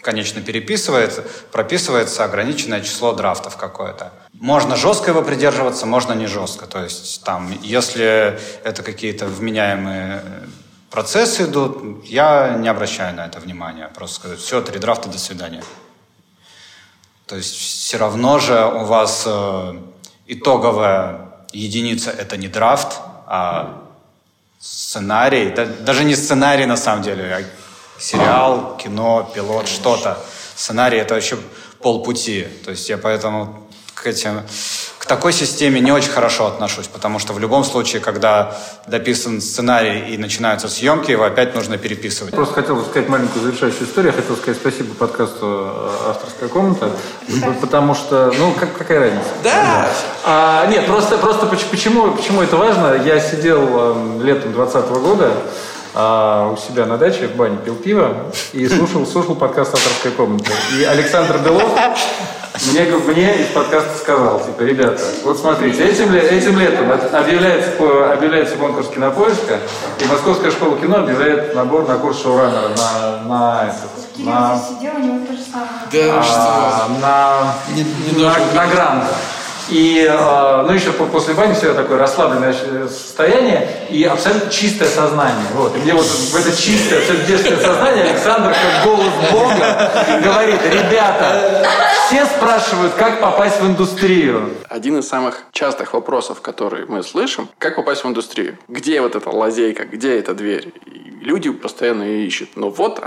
бесконечно переписывает, прописывается ограниченное число драфтов какое-то. Можно жестко его придерживаться, можно не жестко. То есть там, если это какие-то вменяемые процессы идут, я не обращаю на это внимания. Просто сказать, все, три драфта, до свидания. То есть все равно же у вас э, итоговая единица – это не драфт, а сценарий, да- даже не сценарий на самом деле, а сериал, кино, пилот, что-то. Сценарий это вообще полпути. То есть я поэтому к этим к такой системе не очень хорошо отношусь, потому что в любом случае, когда дописан сценарий и начинаются съемки, его опять нужно переписывать. Просто хотел рассказать маленькую завершающую историю. Я хотел сказать спасибо подкасту э, «Авторская комната», *laughs* потому что, ну, как, какая разница? Да. А, нет, просто, просто поч- почему, почему это важно? Я сидел э, летом 2020 года а, у себя на даче в бане пил пиво и слушал, слушал подкаст «Авторская комната». И Александр Белов мне, мне из подкаста сказал, типа, ребята, вот смотрите, этим, этим летом объявляется, по- объявляется конкурс кинопоиска, и Московская школа кино объявляет набор на курс шоураннера на, на, этот, Кирилл на, здесь сидел, у него то же самое. а, на, на, на грант. И, э, ну, еще по- после бани всегда такое расслабленное состояние и абсолютно чистое сознание. Вот. И мне вот в это чистое, абсолютно детское сознание Александр, как голос Бога, говорит, ребята, все спрашивают, как попасть в индустрию. Один из самых частых вопросов, которые мы слышим, как попасть в индустрию? Где вот эта лазейка, где эта дверь? И люди постоянно ее ищут. Но вот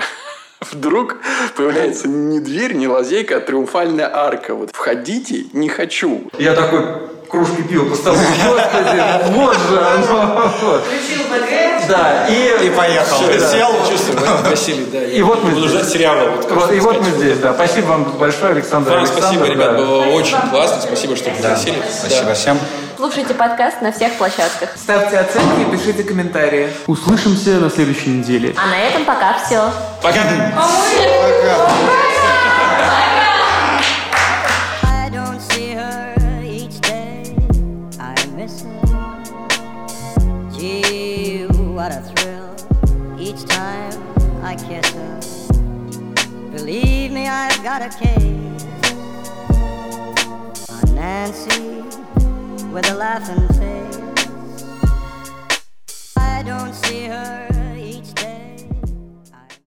вдруг появляется не дверь, не лазейка, а триумфальная арка. Вот входите, не хочу. Я такой кружки пива поставил. Господи, вот же оно. Включил БГ. Да, и... И поехал. Да. Сел. Чувствую, Василий, да. И вот мы буду здесь. ждать сериала. Вот, Вот, и вот мы здесь, да. Спасибо вам большое, Александр. Вам Александр, спасибо, ребят, было очень классно. Спасибо, что пригласили. Спасибо всем. Слушайте подкаст на всех площадках. Ставьте оценки и пишите комментарии. Услышимся на следующей неделе. А на этом пока все. Пока. I I've got a case on Nancy with a laughing face. I don't see her